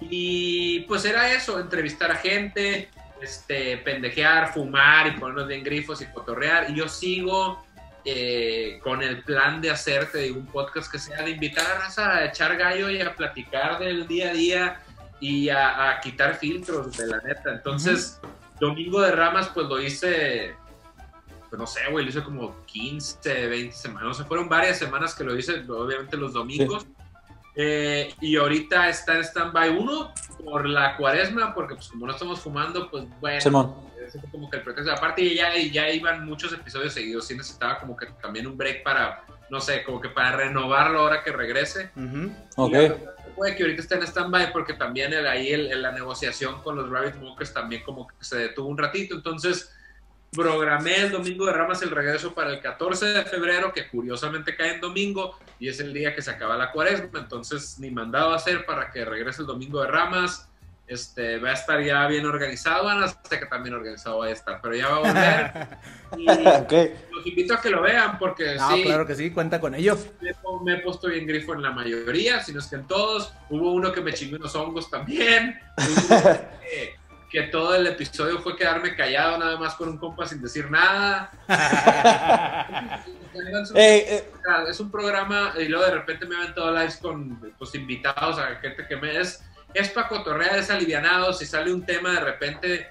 Y pues era eso, entrevistar a gente, este, pendejear, fumar y ponernos bien grifos y cotorrear. Y yo sigo eh, con el plan de hacerte un podcast que sea de invitar a raza a echar gallo y a platicar del día a día y a, a quitar filtros de la neta. Entonces, Domingo de Ramas, pues lo hice, pues no sé, güey, lo hice como 15, 20 semanas. No sé, fueron varias semanas que lo hice, obviamente los domingos. Eh, y ahorita está en stand-by uno por la cuaresma, porque pues como no estamos fumando, pues bueno, Simón. fue como que el pretexto. Aparte ya, ya iban muchos episodios seguidos, sí necesitaba como que también un break para, no sé, como que para renovarlo ahora que regrese. Ujú. Ok. Y Puede que ahorita esté en stand-by porque también el- ahí el- el- la negociación con los Rabbit Smokers también como que se detuvo un ratito, entonces programé el domingo de Ramas el regreso para el 14 de febrero, que curiosamente cae en domingo y es el día que se acaba la cuaresma, entonces ni mandado a hacer para que regrese el domingo de Ramas. Este, va a estar ya bien organizado, bueno, hasta que también organizado va a estar, pero ya va a volver. [laughs] y Ok. los invito a que lo vean porque No, sí, claro que sí, cuenta con ello. me, me he puesto bien grifo en la mayoría, si no es que en todos. Hubo uno que me chingó unos hongos también. [laughs] Hubo uno que, que todo el episodio fue quedarme callado nada más con un compa sin decir nada. Es un, Ey, eh, es un programa y luego de repente me he aventado lives con pues, invitados a gente que me es. Es para cotorrear, es alivianado. Si sale un tema de repente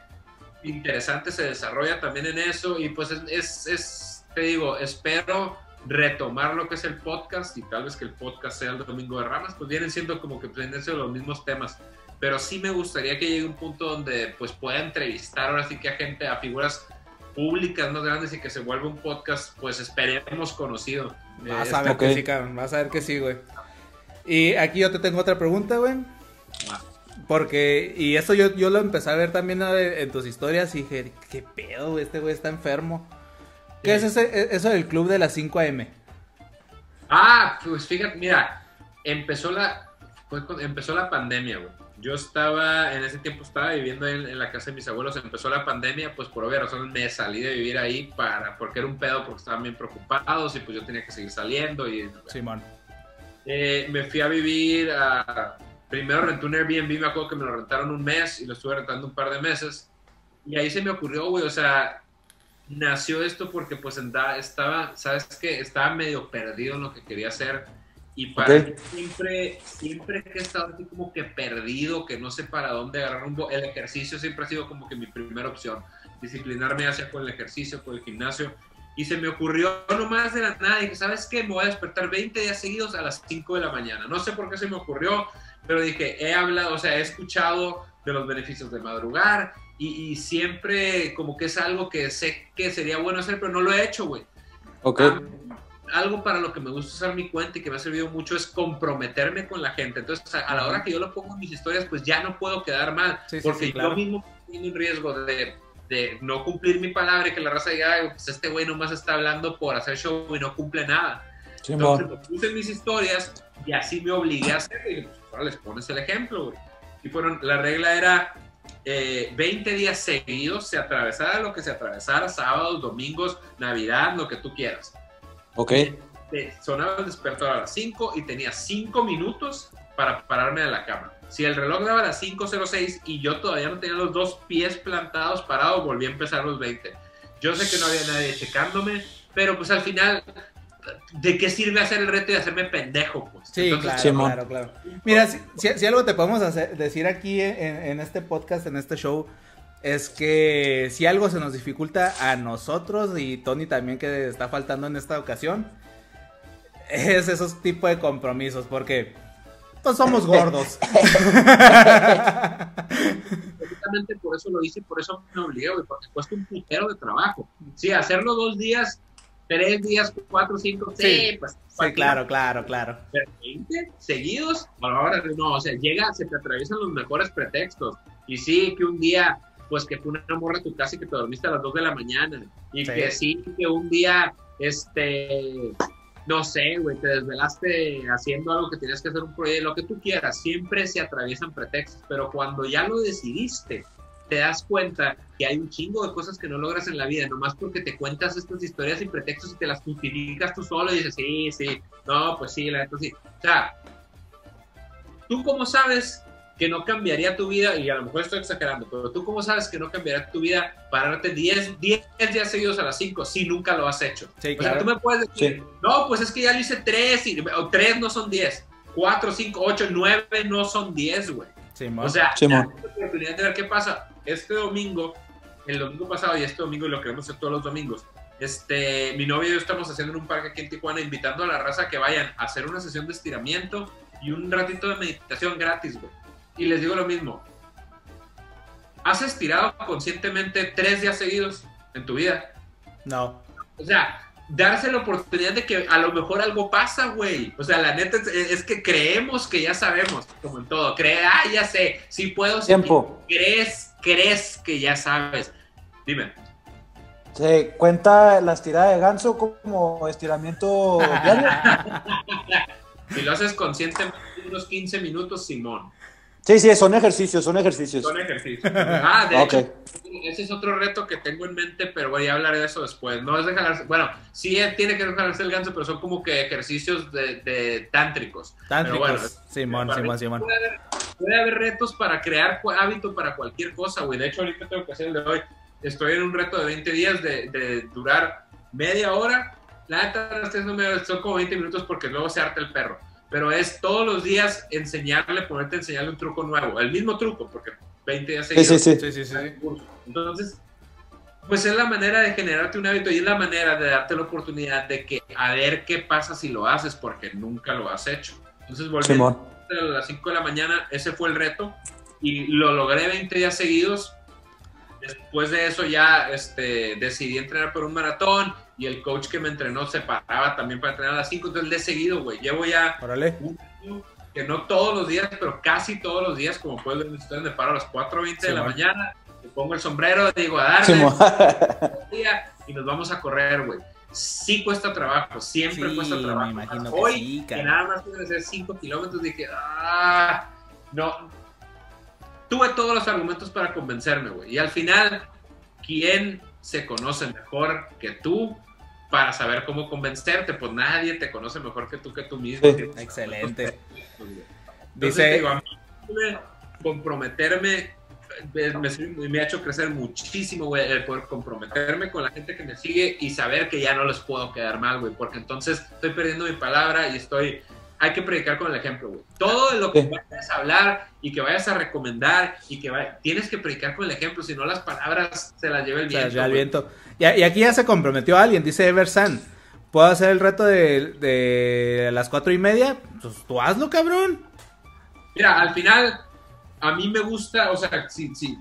interesante, se desarrolla también en eso. Y pues es, es, es te digo, espero retomar lo que es el podcast y tal vez que el podcast sea el Domingo de Ramas, pues vienen siendo como que siendo los mismos temas. Pero sí me gustaría que llegue un punto donde pues pueda entrevistar ahora sí que a gente, a figuras públicas más grandes y que se vuelva un podcast, pues esperemos conocido. Vas a ver que sí, cabrón, vas a ver que sí, güey. Y aquí yo te tengo otra pregunta, güey. Porque, y eso yo, yo lo empecé a ver también en tus historias y dije, ¿qué pedo, güey? Este güey está enfermo. ¿Qué es ese, e, eso del club de las 5 AM? Ah, pues fíjate, mira, empezó la, empezó la pandemia, güey. Yo estaba, en ese tiempo estaba viviendo en, la casa de mis abuelos, empezó la pandemia, pues por obvias razones me salí de vivir ahí para, porque era un pedo, porque estaban bien preocupados y pues yo tenía que seguir saliendo y... Simón. Eh, me fui a vivir a... Primero renté un Airbnb, me acuerdo que me lo rentaron un mes y lo estuve rentando un par de meses. Y ahí se me ocurrió, güey, o sea, nació esto porque pues estaba, ¿sabes qué? Estaba medio perdido en lo que quería hacer. Y para mí siempre, siempre que he estado así como que perdido, que no sé para dónde agarrar rumbo, el ejercicio siempre ha sido como que mi primera opción. Disciplinarme hacia con el ejercicio, con el gimnasio. Y se me ocurrió nomás de la nada, dije, ¿sabes qué? Me voy a despertar 20 días seguidos a las 5 de la mañana. No sé por qué se me ocurrió, pero dije, he hablado, o sea, he escuchado de los beneficios de madrugar, y, siempre como que es algo que sé que sería bueno hacer, pero no lo he hecho, güey. Ok. Algo para lo que me gusta usar mi cuenta y que me ha servido mucho es comprometerme con la gente. Entonces, a, la hora que yo lo pongo en mis historias, pues ya no puedo quedar mal, porque yo mismo tengo un riesgo de, de, no cumplir mi palabra y que la raza diga, pues este güey nomás está hablando por hacer show y no cumple nada. Entonces, lo puse en mis historias y así me obligué a hacer y pues ahora les pones el ejemplo, güey. Y fueron, la regla era 20 eh, días seguidos, se atravesara lo que se atravesara, sábados, domingos, Navidad, lo que tú quieras. Ok. sonaba el despertador a las 5 y tenía 5 minutos para pararme de la cama. Si el reloj daba a las 5.06 y yo todavía no tenía los dos pies plantados parados, volví a empezar los 20. Yo sé que no había nadie checándome, pero pues al final ¿de qué sirve hacer el reto y hacerme pendejo? Pues? Sí, claro, claro, Mira, si, algo te podemos decir aquí en, este podcast, en este show, es que si algo se nos dificulta a nosotros y Tony también que está faltando en esta ocasión, es esos tipos de compromisos, porque pues somos gordos. [laughs] Precisamente por eso lo hice y por eso me obligué, porque cuesta un putero de trabajo. Sí, hacerlo dos días tres días, cuatro, cinco, sí, pues. Sí, claro, claro, claro. Pero 20 seguidos, ahora no, o sea, llega, se te atraviesan los mejores pretextos. Y sí, que un día, pues que fue una morra a tu casa y que te dormiste a las 2 de la mañana. Y que sí, que un día, este, no sé, güey, te desvelaste haciendo algo que tenías que hacer un proyecto, lo que tú quieras, siempre se atraviesan pretextos, pero cuando ya lo decidiste, te das cuenta que hay un chingo de cosas que no logras en la vida, nomás porque te cuentas estas historias sin pretextos y te las justificas tú solo y dices, sí, sí, no, pues sí, la verdad sí. O sea, ¿tú cómo sabes que no cambiaría tu vida? Y a lo mejor estoy exagerando, pero ¿tú cómo sabes que no cambiaría tu vida pararte 10, 10 días seguidos a las 5 si nunca lo has hecho? Sí, o sea, tú me puedes decir, no, pues es que ya lo hice 3, y, o 3 no son 10, 4, 5, 8, 9 no son 10, güey. o sea, la oportunidad de ver qué pasa este domingo, el domingo pasado y este domingo, y lo queremos hacer todos los domingos, este, mi novia y yo estamos haciendo en un parque aquí en Tijuana, invitando a la raza que vayan a hacer una sesión de estiramiento y un ratito de meditación gratis, güey. Y les digo lo mismo. ¿Has estirado conscientemente tres días seguidos en tu vida? No. O sea, darse la oportunidad de que a lo mejor algo pasa, güey. O sea, la neta es, que creemos que ya sabemos, como en todo. Cree, ah, ya sé, si puedo. Tiempo. crees crees que ya sabes. Dime. ¿Se cuenta la estirada de ganso como estiramiento diario? [laughs] si lo haces conscientemente unos 15 minutos, Simón. Sí, sí, son ejercicios, son ejercicios. Son ejercicios. [laughs] Ah, de hecho, ese es otro reto que tengo en mente, pero voy a hablar de eso después. No es de jalarse, bueno, sí tiene que jalarse el ganso, pero son como que ejercicios de, tántricos. Tántricos, Simón, Simón, Simón. Puede haber, retos para crear hábito para cualquier cosa, güey. De hecho, ahorita tengo que hacer el de hoy. Estoy en un reto de 20 días de, durar media hora. La neta, son como 20 minutos porque luego se harta el perro pero es todos los días enseñarle, ponerte a enseñarle un truco nuevo, el mismo truco, porque 20 días seguidos. Sí, sí, sí. Entonces, Pues es la manera de generarte un hábito y es la manera de darte la oportunidad de que a ver qué pasa si lo haces porque nunca lo has hecho. Entonces volviendo a las 5 de la mañana, ese fue el reto y lo logré 20 días seguidos. Después de eso ya este, decidí entrenar por un maratón y el coach que me entrenó se paraba también para entrenar a las 5, entonces le he seguido, güey. Llevo ya un año, que no todos los días, pero casi todos los días, como pueden ver, me paro a las 4.20 de la mañana, me pongo el sombrero, digo a darle, [laughs] y nos vamos a correr, güey. Sí cuesta trabajo, siempre cuesta trabajo. Hoy, que, nada más que hacer 5 kilómetros, dije, ah, no. Tuve todos los argumentos para convencerme, güey. Y al final, ¿quién se conoce mejor que tú para saber cómo convencerte? Pues nadie te conoce mejor que tú que tú mismo. Excelente. Dice, comprometerme me, ha hecho crecer muchísimo, güey, el poder comprometerme con la gente que me sigue y saber que ya no les puedo quedar mal, güey, porque entonces estoy perdiendo mi palabra y estoy... Hay que predicar con el ejemplo, güey. Todo lo que vayas a hablar y que vayas a recomendar y que tienes que predicar con el ejemplo, si no las palabras se las lleva el viento. el viento. Y, aquí ya se comprometió alguien, dice Eversan. ¿Puedo hacer el reto de, de las cuatro y media? Pues tú hazlo, cabrón. Mira, al final a mí me gusta, o sea, sí, sí,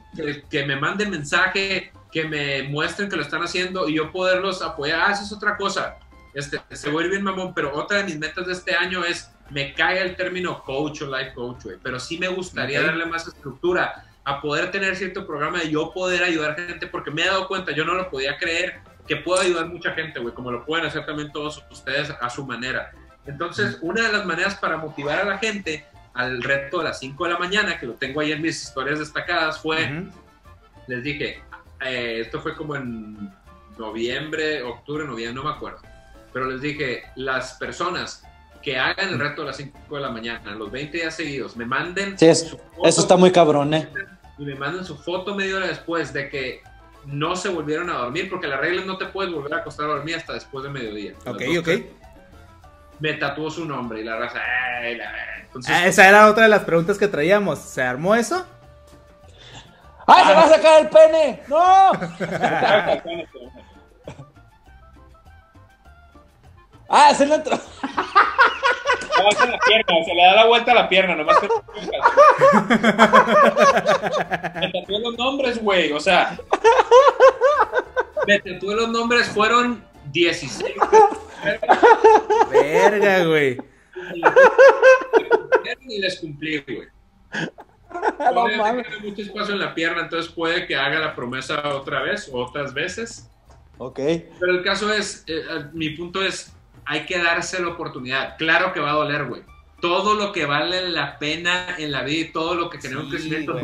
que, me manden mensaje, que me muestren que lo están haciendo y yo poderlos apoyar. Ah, eso es otra cosa. Este, se vuelve bien mamón, pero otra de mis metas de este año es, me cae el término coach o life coach, güey, pero sí me gustaría darle más estructura a poder tener cierto programa de yo poder ayudar a gente, porque me he dado cuenta, yo no lo podía creer, que puedo ayudar mucha gente, güey, como lo pueden hacer también todos ustedes a su manera. Entonces, una de las maneras para motivar a la gente al reto de las 5 de la mañana, que lo tengo ahí en mis historias destacadas, fue, les dije, eh, esto fue como en noviembre, octubre, noviembre, no me acuerdo, pero les dije, las personas que hagan el reto a las 5 de la mañana, los 20 días seguidos, me manden... Sí, eso está muy cabrón, ¿eh? Y me manden su foto media hora después de que no se volvieron a dormir, porque la regla no te puedes volver a acostar a dormir hasta después de mediodía. Ok, ok. Me tatuó su nombre y la raza, la Ah, esa era otra de las preguntas que traíamos. ¿Se armó eso? ¡Ay, se va a sacar el pene! ¡No! [laughs] [laughs] ¡Ah, se le entró! la pierna, se le da la vuelta a la pierna, nomás que... [laughs] Me tatué los nombres, güey, o sea... Me tatué los nombres, fueron 16. Verga, güey y les cumplí, güey. [laughs] No tiene mucho espacio en la pierna, entonces puede que haga la promesa otra vez, otras veces. Ok. Pero el caso es, eh, eh, mi punto es, hay que darse la oportunidad. Claro que va a doler, güey. Todo lo que vale la pena en la vida y todo lo que genera un crecimiento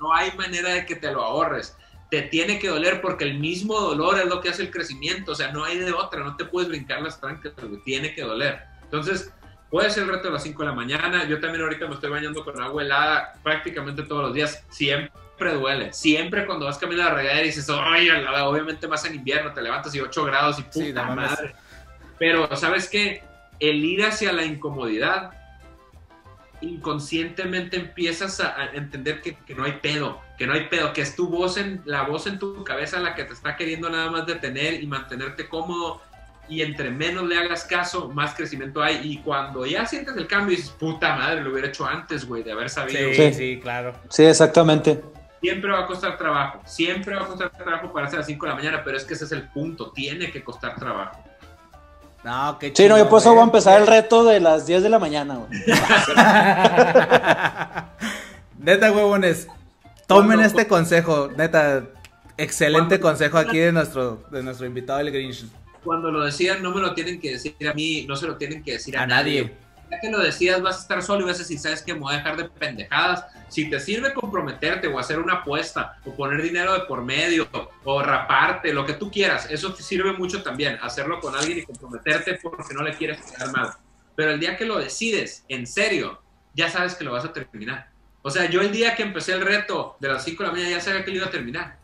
No hay manera de que te lo ahorres. Te tiene que doler porque el mismo dolor es lo que hace el crecimiento. O sea, no hay de otra. No te puedes brincar las trancas, Tiene que doler. Entonces, Puede ser el reto de las 5 de la mañana. Yo también ahorita me estoy bañando con agua helada prácticamente todos los días. Siempre duele. Siempre cuando vas caminando a la regadera y dices, oye, obviamente más en invierno, te levantas y 8 grados y puta madre. Pero, ¿sabes qué? El ir hacia la incomodidad, inconscientemente empiezas a, entender que, que, no hay pedo, que no hay pedo, que es tu voz en, la voz en tu cabeza la que te está queriendo nada más detener y mantenerte cómodo y entre menos le hagas caso, más crecimiento hay. Y cuando ya sientes el cambio, dices, puta madre, lo hubiera hecho antes, güey, de haber sabido. Sí, sí, claro. Sí, exactamente. Siempre va a costar trabajo, siempre va a costar trabajo para hacer a las 5 de la mañana, pero es que ese es el punto, tiene que costar trabajo. No, qué chido, Sí, no, yo por eso voy a empezar el reto de las 10 de la mañana, güey. [laughs] neta, huevones, tomen este consejo, neta, excelente consejo aquí de nuestro, de nuestro invitado, el Grinch cuando lo decían, no me lo tienen que decir a mí, no se lo tienen que decir a, nadie. Ya que lo decías, vas a estar solo y vas a decir, ¿sabes que Me voy a dejar de pendejadas. Si te sirve comprometerte o hacer una apuesta o poner dinero de por medio o raparte, lo que tú quieras, eso te sirve mucho también, hacerlo con alguien y comprometerte porque no le quieres quedar mal. Pero el día que lo decides, en serio, ya sabes que lo vas a terminar. O sea, yo el día que empecé el reto de las 5 de la mañana ya sabía que lo iba a terminar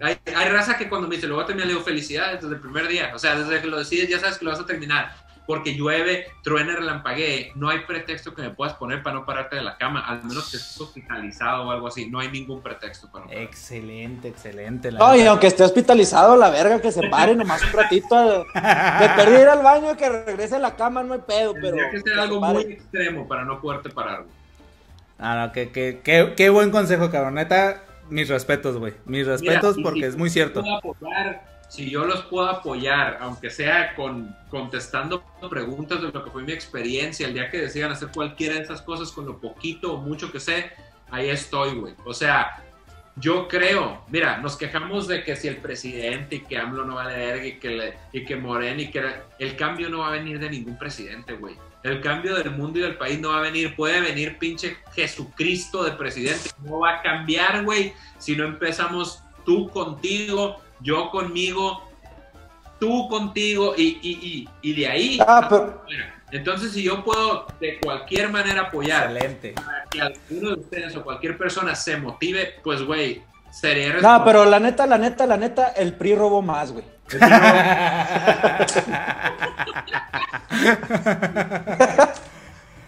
hay, hay, raza que cuando me dice, lo voy a terminar, le digo felicidades desde el primer día. O sea, desde que lo decides ya sabes que lo vas a terminar. Porque llueve, truena, relampaguee, no hay pretexto que me puedas poner para no pararte de la cama, al menos que estés hospitalizado o algo así, no hay ningún pretexto para no pararte. Excelente, excelente. la No, y aunque esté hospitalizado, la verga, que se pare nomás un ratito. [laughs] De perdí ir al baño y que regrese a la cama, no hay pedo, pero. Tendría que ser se algo muy extremo para no poderte parar. güey. Ah, no, que, que, que- qué buen consejo, cabrón. Neta, mis respetos, güey. Mis respetos Mira, porque si es muy cierto. puedo apoyar, si yo los puedo apoyar, aunque sea con contestando preguntas de lo que fue mi experiencia, el día que decidan hacer cualquiera de esas cosas con lo poquito o mucho que sé, ahí estoy, güey. O sea, yo creo, mira, nos quejamos de que si el presidente y que AMLO no vale verga y que, le- y que Moreno y que el cambio no va a venir de ningún presidente, güey. El cambio del mundo y del país no va a venir, puede venir pinche Jesucristo de presidente, no va a cambiar, güey, si no empezamos tú contigo, yo conmigo, tú contigo y, y, y, y de ahí. Ah, pero- Entonces, si yo puedo de cualquier manera apoyar Excelente. para que alguno de ustedes o cualquier persona se motive, pues, güey, sería No, pero la neta, la neta, la neta, el PRI robó más, güey.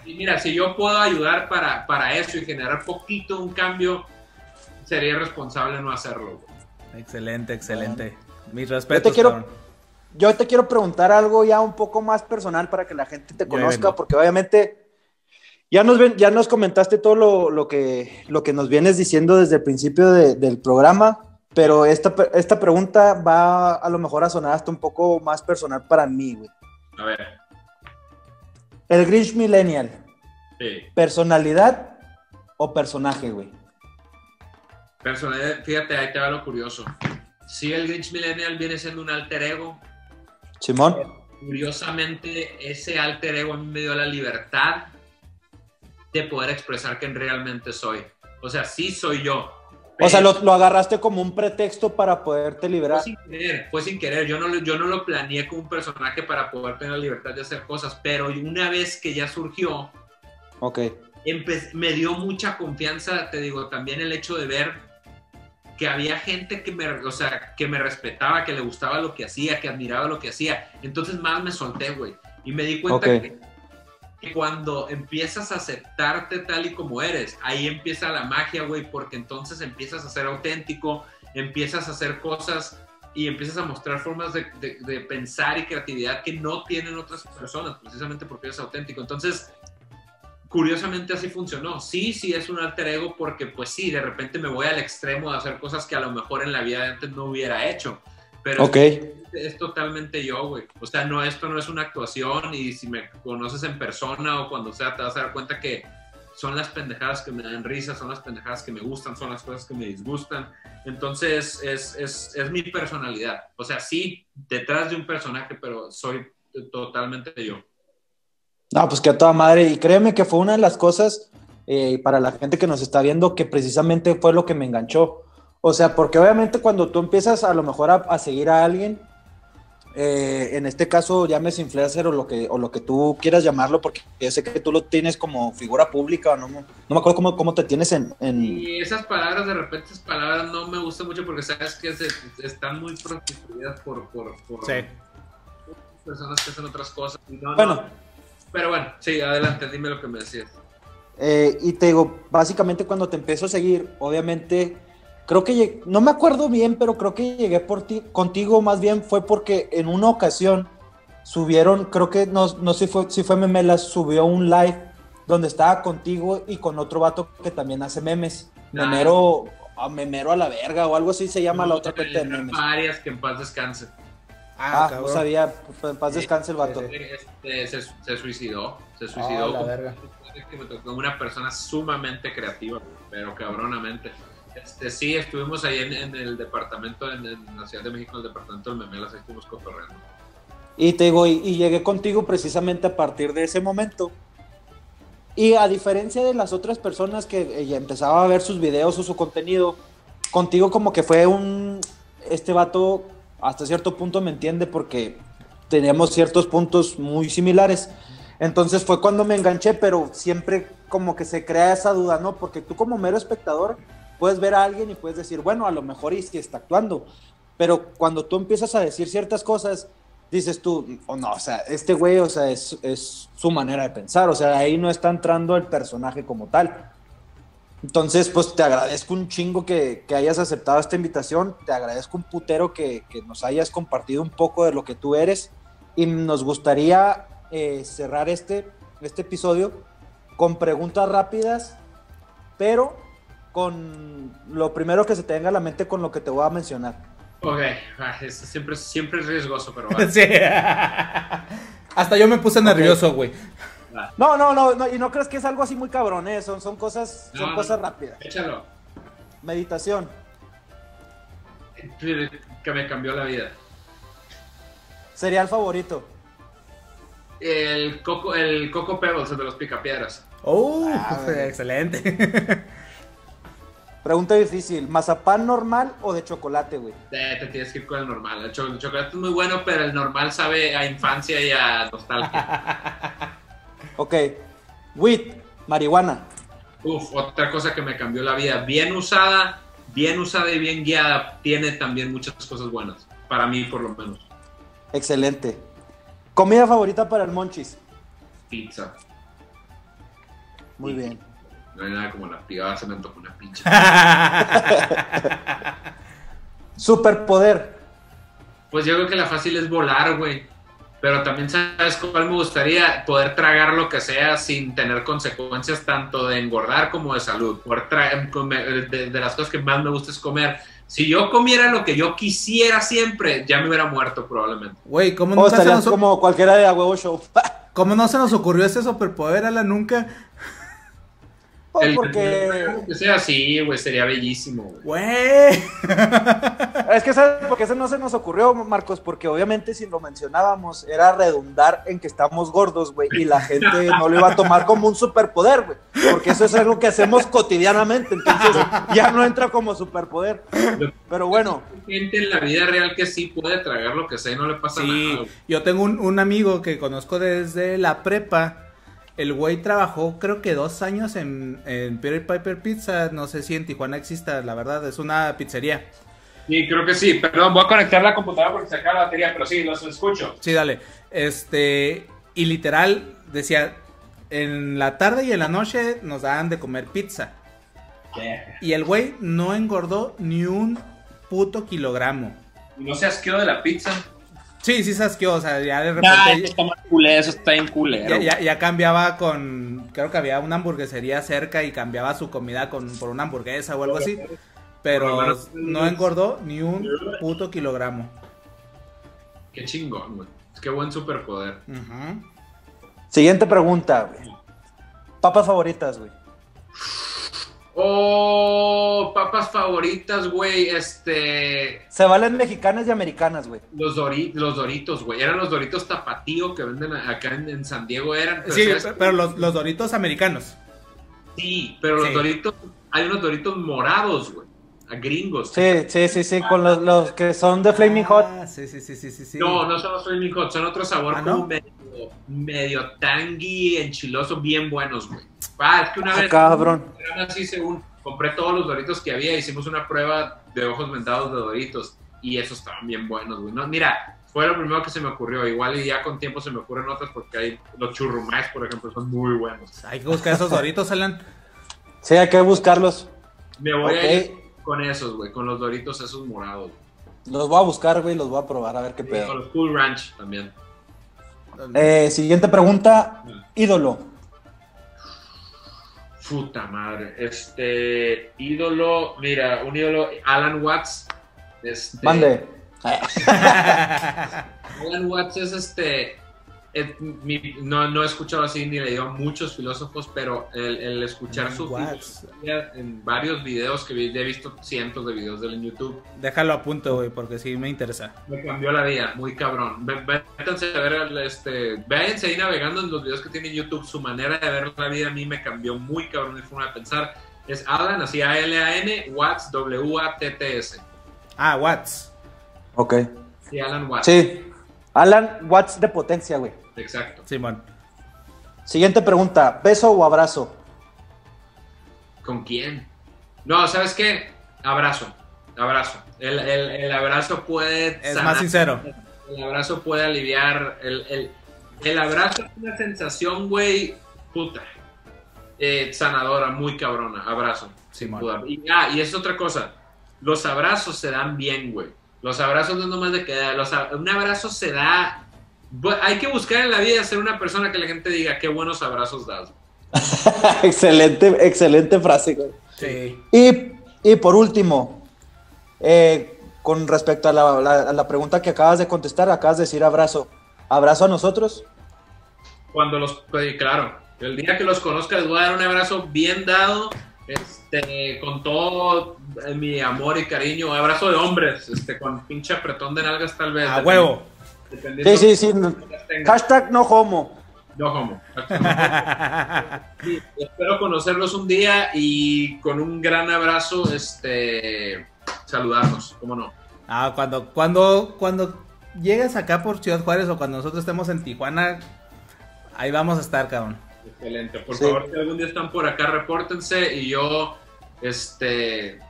Y mira, si yo puedo ayudar para, para eso y generar poquito un cambio, sería responsable no hacerlo. güey. Excelente, excelente. Mis Yo respetos, te quiero, yo te quiero preguntar algo ya un poco más personal para que la gente te Yo conozca, porque obviamente ya nos, ven, ya nos comentaste todo lo, lo que, lo que nos vienes diciendo desde el principio de- del programa, pero esta, esta pregunta va a lo mejor a sonar hasta un poco más personal para mí, güey. A ver, El Grinch Millennial, sí. ¿personalidad o personaje, güey? Personalidad, fíjate, ahí te va lo curioso. Si el Grinch Millennial viene siendo un alter ego, Simón. curiosamente ese alter ego a mí me dio la libertad de poder expresar quién realmente soy. O sea, sí soy yo. O sea, lo, lo agarraste como un pretexto para poderte liberar. Fue sin querer, fue sin querer. Yo no, lo- yo no lo planeé como un personaje para poder tener la libertad de hacer cosas, pero una vez que ya surgió, Ok. empe- me dio mucha confianza, te digo, también el hecho de ver que había gente que me, o sea, que me respetaba, que le gustaba lo que hacía, que admiraba lo que hacía. Entonces más me solté, güey. Y me di cuenta que, que cuando empiezas a aceptarte tal y como eres, ahí empieza la magia, güey, porque entonces empiezas a ser auténtico, empiezas a hacer cosas y empiezas a mostrar formas de, de- de pensar y creatividad que no tienen otras personas, precisamente porque eres auténtico. Entonces, curiosamente así funcionó. Sí, sí es un alter ego porque pues sí, de repente me voy al extremo de hacer cosas que a lo mejor en la vida de antes no hubiera hecho. Pero Ok. es, es totalmente yo, güey. O sea, no, esto no es una actuación y si me conoces en persona o cuando sea, te vas a dar cuenta que son las pendejadas que me dan risa, son las pendejadas que me gustan, son las cosas que me disgustan. Entonces, es, es, es mi personalidad. O sea, sí, detrás de un personaje, pero soy totalmente yo. No, pues que a toda madre. Y créeme que fue una de las cosas eh, para la gente que nos está viendo que precisamente fue lo que me enganchó. O sea, porque obviamente cuando tú empiezas a lo mejor a, a seguir a alguien, eh, en este caso llames influencer o lo, que, o lo que tú quieras llamarlo, porque yo sé que tú lo tienes como figura pública, o no, no me acuerdo cómo, cómo te tienes en... en- Y esas palabras, de repente, esas palabras no me gustan mucho porque sabes que se- están muy prostituidas por, por, por Sí. personas que hacen otras cosas. Y no, Bueno. no. Pero bueno, sí, adelante, dime lo que me decías. Eh, y te digo, básicamente cuando te empiezo a seguir, obviamente, creo que lleg- no me acuerdo bien, pero creo que llegué por ti, contigo más bien fue porque en una ocasión subieron, creo que no, no sé si fue, si fue Memelas, subió un live donde estaba contigo y con otro vato que también hace memes. Ah. Memero, a Memero a la verga o algo así se llama la otra cuenta de memes. Varias que en paz descanse. Ah, cabrón. no sabía, pues, en paz descanse el vato. Este, se, se suicidó, se Ah, suicidó. la verga. que me tocó una persona sumamente creativa, pero cabronamente. Este, sí, estuvimos ahí en, en el departamento, en, en la Ciudad de México, en el departamento del Memelas, ahí estuvimos cotorreando. Y te digo, y, y llegué contigo precisamente a partir de ese momento. Y a diferencia de las otras personas que eh, ya empezaba a ver sus videos o su contenido, contigo como que fue un... Este vato hasta cierto punto me entiende porque teníamos ciertos puntos muy similares. Entonces fue cuando me enganché, pero siempre como que se crea esa duda, ¿no? Porque tú como mero espectador puedes ver a alguien y puedes decir, bueno, a lo mejor y si está actuando. Pero cuando tú empiezas a decir ciertas cosas, dices tú, o no, o sea, este güey, o sea, es, es su manera de pensar, o sea, ahí no está entrando el personaje como tal. Entonces, pues te agradezco un chingo que, que hayas aceptado esta invitación, te agradezco un putero que, que nos hayas compartido un poco de lo que tú eres y nos gustaría eh, cerrar este, este episodio con preguntas rápidas, pero con lo primero que se te venga a la mente con lo que te voy a mencionar. Ok, ah, esto siempre, siempre es riesgoso, pero [laughs] va. Sí. [laughs] Hasta yo me puse nervioso, güey. Va. No, no, no, no, y no crees que es algo así muy cabrón, ¿eh? son, son cosas, son cosas rápidas. Échalo. Meditación, Que me cambió la vida. cereal favorito, El Coco, el Coco Pebbles, el de los picapiedras. Oh, Ah, [laughs] excelente. pregunta difícil, mazapán normal o de chocolate, güey. Eh, te tienes que ir con el normal. El, cho- el chocolate es muy bueno, pero el normal sabe a infancia y a nostalgia. [laughs] Ok, weed, marihuana, Uf, otra cosa que me cambió la vida. Bien usada, bien usada y bien guiada, tiene también muchas cosas buenas. Para mí, por lo menos. excelente. Comida favorita para el monchis, Pizza. muy bien. No hay nada como la privada, se me antojó una pinche. Superpoder, Pues yo creo que la fácil es volar, güey. Pero también sabes cuál me gustaría poder tragar lo que sea sin tener consecuencias tanto de engordar como de salud. Poder tra- comer- de, de las cosas que más me gusta es comer. Si yo comiera lo que yo quisiera siempre, ya me hubiera muerto probablemente. Güey, ¿cómo, o nunca se nos, como cualquiera de A Huevo Show. [laughs] ¿cómo no se nos ocurrió ese superpoder a la nunca? Pues El- porque que sea así, güey, sería bellísimo, güey. [laughs] Es que sabes por qué eso no se nos ocurrió, Marcos, porque obviamente si lo mencionábamos era redundar en que estamos gordos, güey, y la gente no lo iba a tomar como un superpoder, güey, porque eso es algo que hacemos cotidianamente, entonces ya no entra como superpoder. Pero bueno, Hay gente en la vida real que sí puede tragar lo que sea y no le pasa nada. Yo tengo un, un amigo que conozco desde la prepa. El güey trabajó creo que dos años en, en Peter Piper Pizza. No sé si en Tijuana exista, la verdad, es una pizzería. Sí, creo que sí. Perdón, voy a conectar la computadora porque se acaba la batería, pero sí, los escucho. Sí, dale. Este, y literal decía, en la tarde y en la noche nos daban de comer pizza. Y el güey no engordó ni un puto kilogramo. No se asqueó de la pizza. Sí, sí se asqueó, o sea, ya de repente... está más culero, eso está bien culero. Ya, ya- ya cambiaba con. Creo que había una hamburguesería cerca y cambiaba su comida con, por una hamburguesa o algo así. Pero no engordó ni un puto kilogramo. Qué chingón, güey. Qué buen superpoder. Siguiente pregunta, güey. Papas favoritas, güey. Oh, papas favoritas, güey. Este. Se valen mexicanas y americanas, güey. Los, Dori- los Doritos, güey. Eran los Doritos tapatío que venden acá en, en San Diego. Eran. pero Sí, pero los, los doritos americanos. Sí, pero los Sí. Doritos. Hay unos Doritos morados, güey. A gringos. Sí, sí, sí, sí, con los, los que son de Flaming Hot. Ah, sí, sí, sí, sí, sí. sí. No, no son los Flaming Hot, son otro sabor ¿Ah, como no? medio, medio tangy, enchiloso, bien buenos, güey. Ah, es que una Ah, vez. cabrón. eran así según compré todos los doritos que había, hicimos una prueba de ojos vendados de doritos y esos estaban bien buenos, güey. No, mira, fue lo primero que se me ocurrió. Igual y ya con tiempo se me ocurren otras porque hay los churrumais, por ejemplo, son muy buenos. Hay que buscar esos doritos, Alan. Sí, hay que buscarlos. Me voy a ir con esos, güey, con los doritos esos morados. Los voy a buscar, güey, los voy a probar a ver qué Con pedo. los Cool Ranch también. Eh, siguiente pregunta. Ídolo. Puta madre. Este ídolo, mira, un ídolo, Alan Watts. Este, Mande. [laughs] Alan Watts es este. Mi- no, no he escuchado así ni leído a muchos filósofos, pero el, el escuchar Alan su filosofía en varios videos que vi- he visto cientos de videos de él en YouTube, Déjalo a punto, güey, porque sí me interesa. me cambió la vida, muy cabrón. Vétanse a ver, el, este, váyanse ahí navegando en los videos que tiene en YouTube, su manera de ver la vida a mí me cambió muy cabrón mi forma de pensar. Es Alan, así A-L-A-N, Watts, W-A-T-T-S. Ah, Watts. Ok. Sí, Alan Watts. Sí. Alan Watts de potencia, güey. Exacto. Simón. Siguiente pregunta. ¿Beso o abrazo? ¿Con quién? No, ¿sabes qué? Abrazo. Abrazo. El, el- el abrazo puede Es sanar más sincero. el abrazo puede aliviar. El, el, el abrazo es una sensación, güey, puta. eh, sanadora, muy cabrona. Abrazo. sin Simón. duda. Y, ah, y es otra cosa. Los abrazos se dan bien, güey. Los abrazos no es nomás de que los un abrazo se da. Hay que buscar en la vida ser una persona que la gente diga qué buenos abrazos das. [laughs] excelente, excelente frase, güey. Sí. Y, y por último, eh, con respecto a la, la- a la pregunta que acabas de contestar, acabas de decir abrazo. ¿Abrazo a nosotros? Cuando los, pues, claro, el día que los conozca les voy a dar un abrazo bien dado, este, con todo mi amor y cariño, abrazo de hombres, este, con pinche apretón de nalgas tal vez. A huevo. Dependiendo Sí, sí, sí. Hashtag no homo. No homo. [laughs] Sí, espero conocerlos un día y con un gran abrazo, este, saludarnos, ¿cómo no? Ah, cuando, cuando, cuando llegues acá por Ciudad Juárez o cuando nosotros estemos en Tijuana, ahí vamos a estar, cabrón. Excelente. Por Sí. favor, si algún día están por acá, repórtense y yo, este,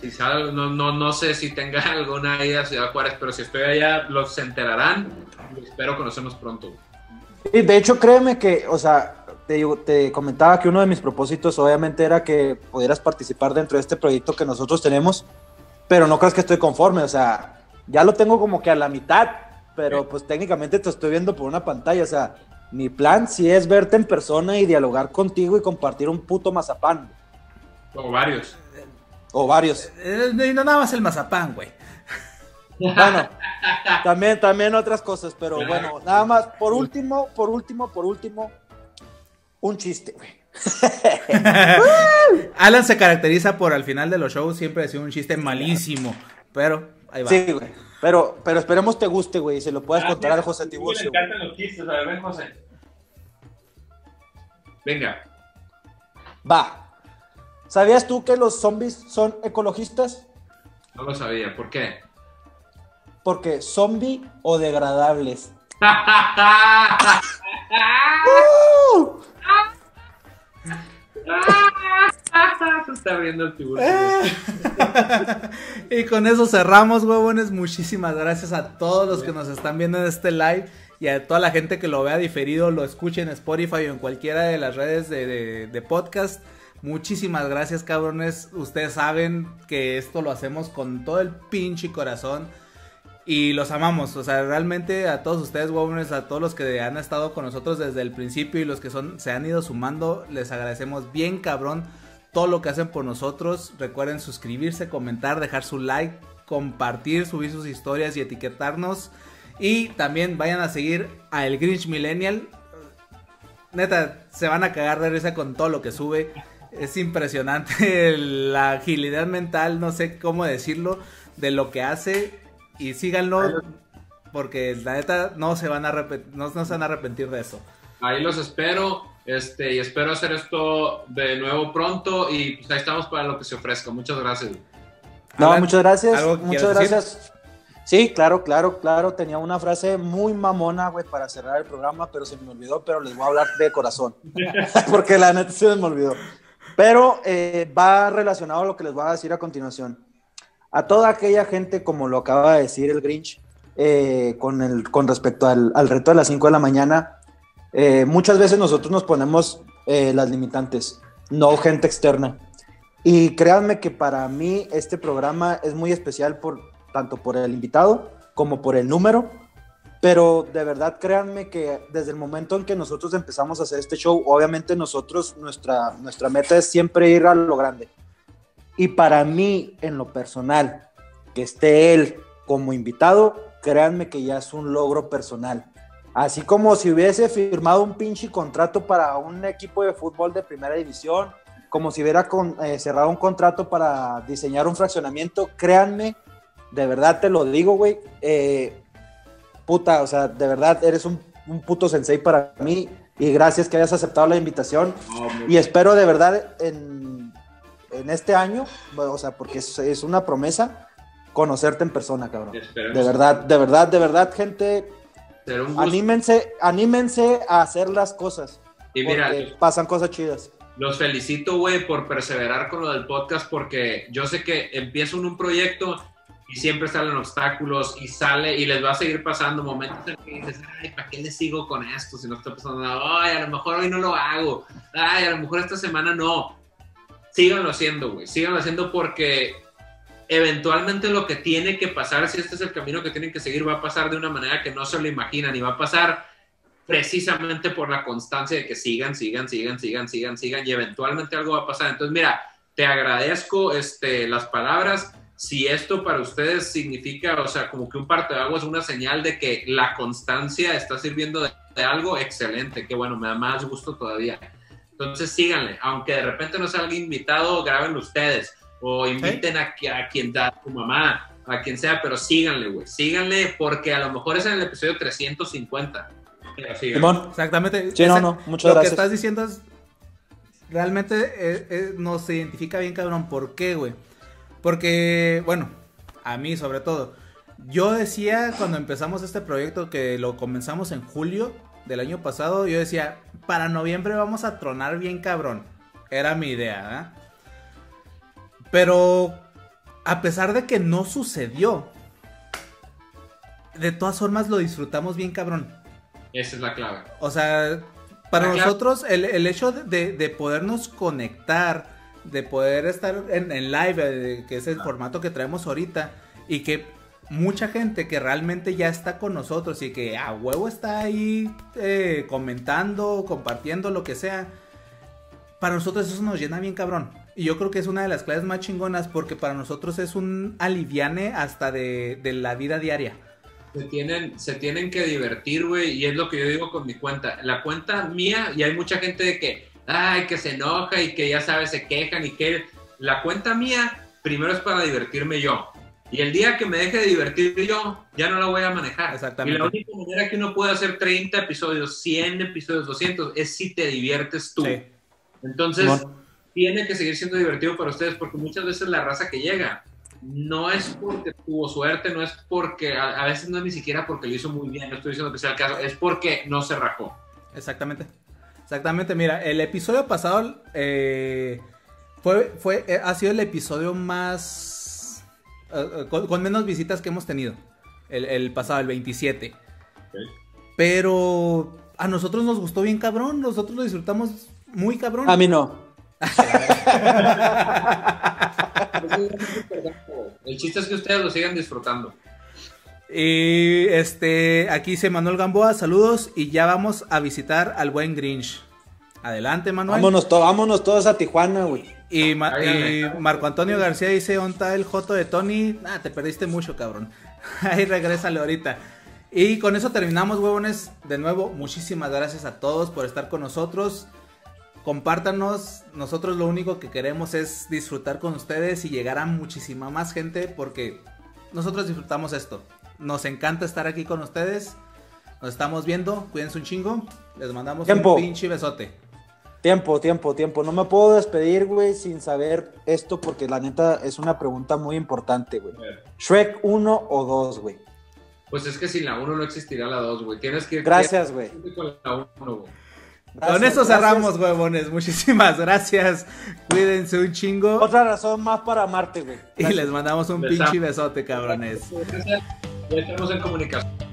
si sal- no, no, no sé si tenga [laughs] alguna ida a Ciudad Juárez, pero si estoy allá, los se enterarán espero conocernos pronto. Y de hecho, créeme que, o sea, te, te comentaba que uno de mis propósitos obviamente era que pudieras participar dentro de este proyecto que nosotros tenemos, pero no creas que estoy conforme, o sea, ya lo tengo como que a la mitad, pero pues técnicamente te estoy viendo por una pantalla, o sea, mi plan sí es verte en persona y dialogar contigo y compartir un puto mazapán, O varios. O varios. Eh, y no nada más el mazapán, güey. Bueno, también, también otras cosas, pero Claro. bueno, nada más, por último, por último, por último, un chiste, güey. [laughs] Alan se caracteriza por al final de los shows siempre decir un chiste malísimo, pero ahí va. Sí, güey. Pero, pero esperemos te guste, güey, y se lo puedas Ah, contar al José Tiburcio. güey. los chistes, a ver, ven, José. Venga. Va. ¿Sabías tú que los zombies son ecologistas? No lo sabía, ¿por qué? Porque zombie o degradables. Se [laughs] está riendo el tiburón. [laughs] y con eso cerramos, huevones. Muchísimas gracias a todos los que nos están viendo en este live y a toda la gente que lo vea diferido, lo escuche en Spotify o en cualquiera de las redes de, de- de podcast. Muchísimas gracias, cabrones. Ustedes saben que esto lo hacemos con todo el pinche corazón. Y los amamos, o sea, realmente a todos ustedes, huevones, a todos los que han estado con nosotros desde el principio y los que son se han ido sumando, les agradecemos bien cabrón todo lo que hacen por nosotros. Recuerden suscribirse, comentar, dejar su like, compartir, subir sus historias y etiquetarnos. Y también vayan a seguir a El Grinch Millennial. Neta, se van a cagar de risa con todo lo que sube. Es impresionante la agilidad mental, no sé cómo decirlo, de lo que hace. Y síganlo, porque la neta no se van a, arrep- no, no se van a arrepentir de eso. Ahí los espero. Este, y espero hacer esto de nuevo pronto. Y pues ahí estamos para lo que se ofrezca. Muchas gracias. No, Alan, muchas gracias. ¿algo que Muchas decir? gracias. Sí, claro, claro, claro. Tenía una frase muy mamona, güey, para cerrar el programa, pero se me olvidó, pero les voy a hablar de corazón. [laughs] [laughs] Porque la neta se me olvidó. Pero eh, va relacionado a lo que les voy a decir a continuación. A toda aquella gente, como lo acaba de decir el Grinch, eh, con, el, con respecto al, al reto de las 5 de la mañana, eh, muchas veces nosotros nos ponemos eh, las limitantes, no gente externa. Y créanme que para mí este programa es muy especial por tanto por el invitado como por el número. Pero de verdad créanme que desde el momento en que nosotros empezamos a hacer este show, obviamente nosotros, nuestra, nuestra meta es siempre ir a lo grande. Y para mí, en lo personal, que esté él como invitado, créanme que ya es un logro personal. Así como si hubiese firmado un pinche contrato para un equipo de fútbol de primera división, como si hubiera con- eh, cerrado un contrato para diseñar un fraccionamiento, créanme, de verdad te lo digo, güey, eh, puta, o sea, de verdad eres un, un puto sensei para mí y gracias que hayas aceptado la invitación y espero de verdad en, en este año, bueno, o sea, porque es, es una promesa, conocerte en persona, cabrón. esperemos De verdad, de verdad, de verdad, gente, anímense, anímense a hacer las cosas. Y mira, pasan cosas chidas. Los felicito, güey, por perseverar con lo del podcast, porque yo sé que empieza un, un proyecto y siempre salen obstáculos y sale y les va a seguir pasando momentos en que dices, ay, ¿para qué le sigo con esto si no está pasando nada? Ay, a lo mejor hoy no lo hago. Ay, a lo mejor esta semana no. Síganlo haciendo, güey. Síganlo haciendo porque eventualmente lo que tiene que pasar, si este es el camino que tienen que seguir, va a pasar de una manera que no se lo imaginan y va a pasar precisamente por la constancia de que sigan, sigan, sigan, sigan, sigan, sigan y eventualmente algo va a pasar. Entonces, mira, te agradezco este, las palabras si esto para ustedes significa, o sea, como que un parte de agua es una señal de que la constancia está sirviendo de, algo, excelente, que bueno, me da más gusto todavía. Entonces síganle, aunque de repente no salga invitado, graben ustedes o inviten a, a, quien da tu mamá, a quien sea, pero síganle, güey, síganle porque a lo mejor es en el episodio 350. Exactamente. Sí, no, no, muchas Lo que estás diciendo es realmente eh, eh, nos identifica bien, cabrón. ¿Por qué, güey? Porque, bueno, a mí sobre todo. Yo decía cuando empezamos este proyecto que lo comenzamos en julio del año pasado, yo decía, para noviembre vamos a tronar bien cabrón. Era mi idea, ¿eh? Pero a pesar de que no sucedió, de todas formas lo disfrutamos bien cabrón. Esa es la clave. O sea, para nosotros el, hecho de, de podernos conectar de poder estar en, live, que es el formato que traemos ahorita, y que mucha gente que realmente ya está con nosotros y que a huevo está ahí eh, comentando, compartiendo, lo que sea, para nosotros eso nos llena bien cabrón. Y yo creo que es una de las claves más chingonas porque para nosotros es un aliviane hasta de, de la vida diaria. Se tienen, se tienen que divertir, güey, y es lo que yo digo con mi cuenta. La cuenta mía, y hay mucha gente de que, ay, que se enoja y que ya sabes, se quejan y que la cuenta mía primero es para divertirme yo. Y el día que me deje de divertir yo, ya no la voy a manejar. Exactamente. Y la única manera que uno puede hacer 30 episodios, 100 episodios, 200, es si te diviertes tú. Entonces, tiene que seguir siendo divertido para ustedes porque muchas veces la raza que llega no es porque tuvo suerte, no es porque, a, a veces no es ni siquiera porque lo hizo muy bien, no estoy diciendo que sea el caso, es porque no se rajó. Exactamente. Exactamente, mira, el episodio pasado eh, fue, fue, eh, ha sido el episodio más... Eh, con, menos visitas que hemos tenido. El, pasado, el 27. Pero a nosotros nos gustó bien cabrón, nosotros lo disfrutamos muy cabrón. A mí no. [laughs] el chiste es que ustedes lo sigan disfrutando. Y este, aquí dice Manuel Gamboa, saludos y ya vamos a visitar al buen Grinch. Adelante, Manuel. Vámonos, vámonos todos a Tijuana, güey. Y, Marco Antonio García dice, ¿dónde el Joto de Tony? Ah, te perdiste mucho, cabrón. [laughs] Ahí regrésale ahorita. Y con eso terminamos, huevones. De nuevo, muchísimas gracias a todos por estar con nosotros. Compártanos, nosotros lo único que queremos es disfrutar con ustedes y llegar a muchísima más gente porque nosotros disfrutamos esto. Nos encanta estar aquí con ustedes. Nos estamos viendo. Cuídense un chingo. Les mandamos un pinche besote. Tiempo, tiempo, tiempo. No me puedo despedir, güey, sin saber esto porque la neta es una pregunta muy importante, güey. ¿Shrek 1 o 2, güey? Pues es que sin la 1 no existirá la 2, güey. Tienes que ir Gracias, güey. Con Con eso cerramos, huevones. Muchísimas gracias. Cuídense un chingo. Otra razón más para amarte, güey. Y les mandamos un pinche besote, cabrones. Ya estamos en comunicación.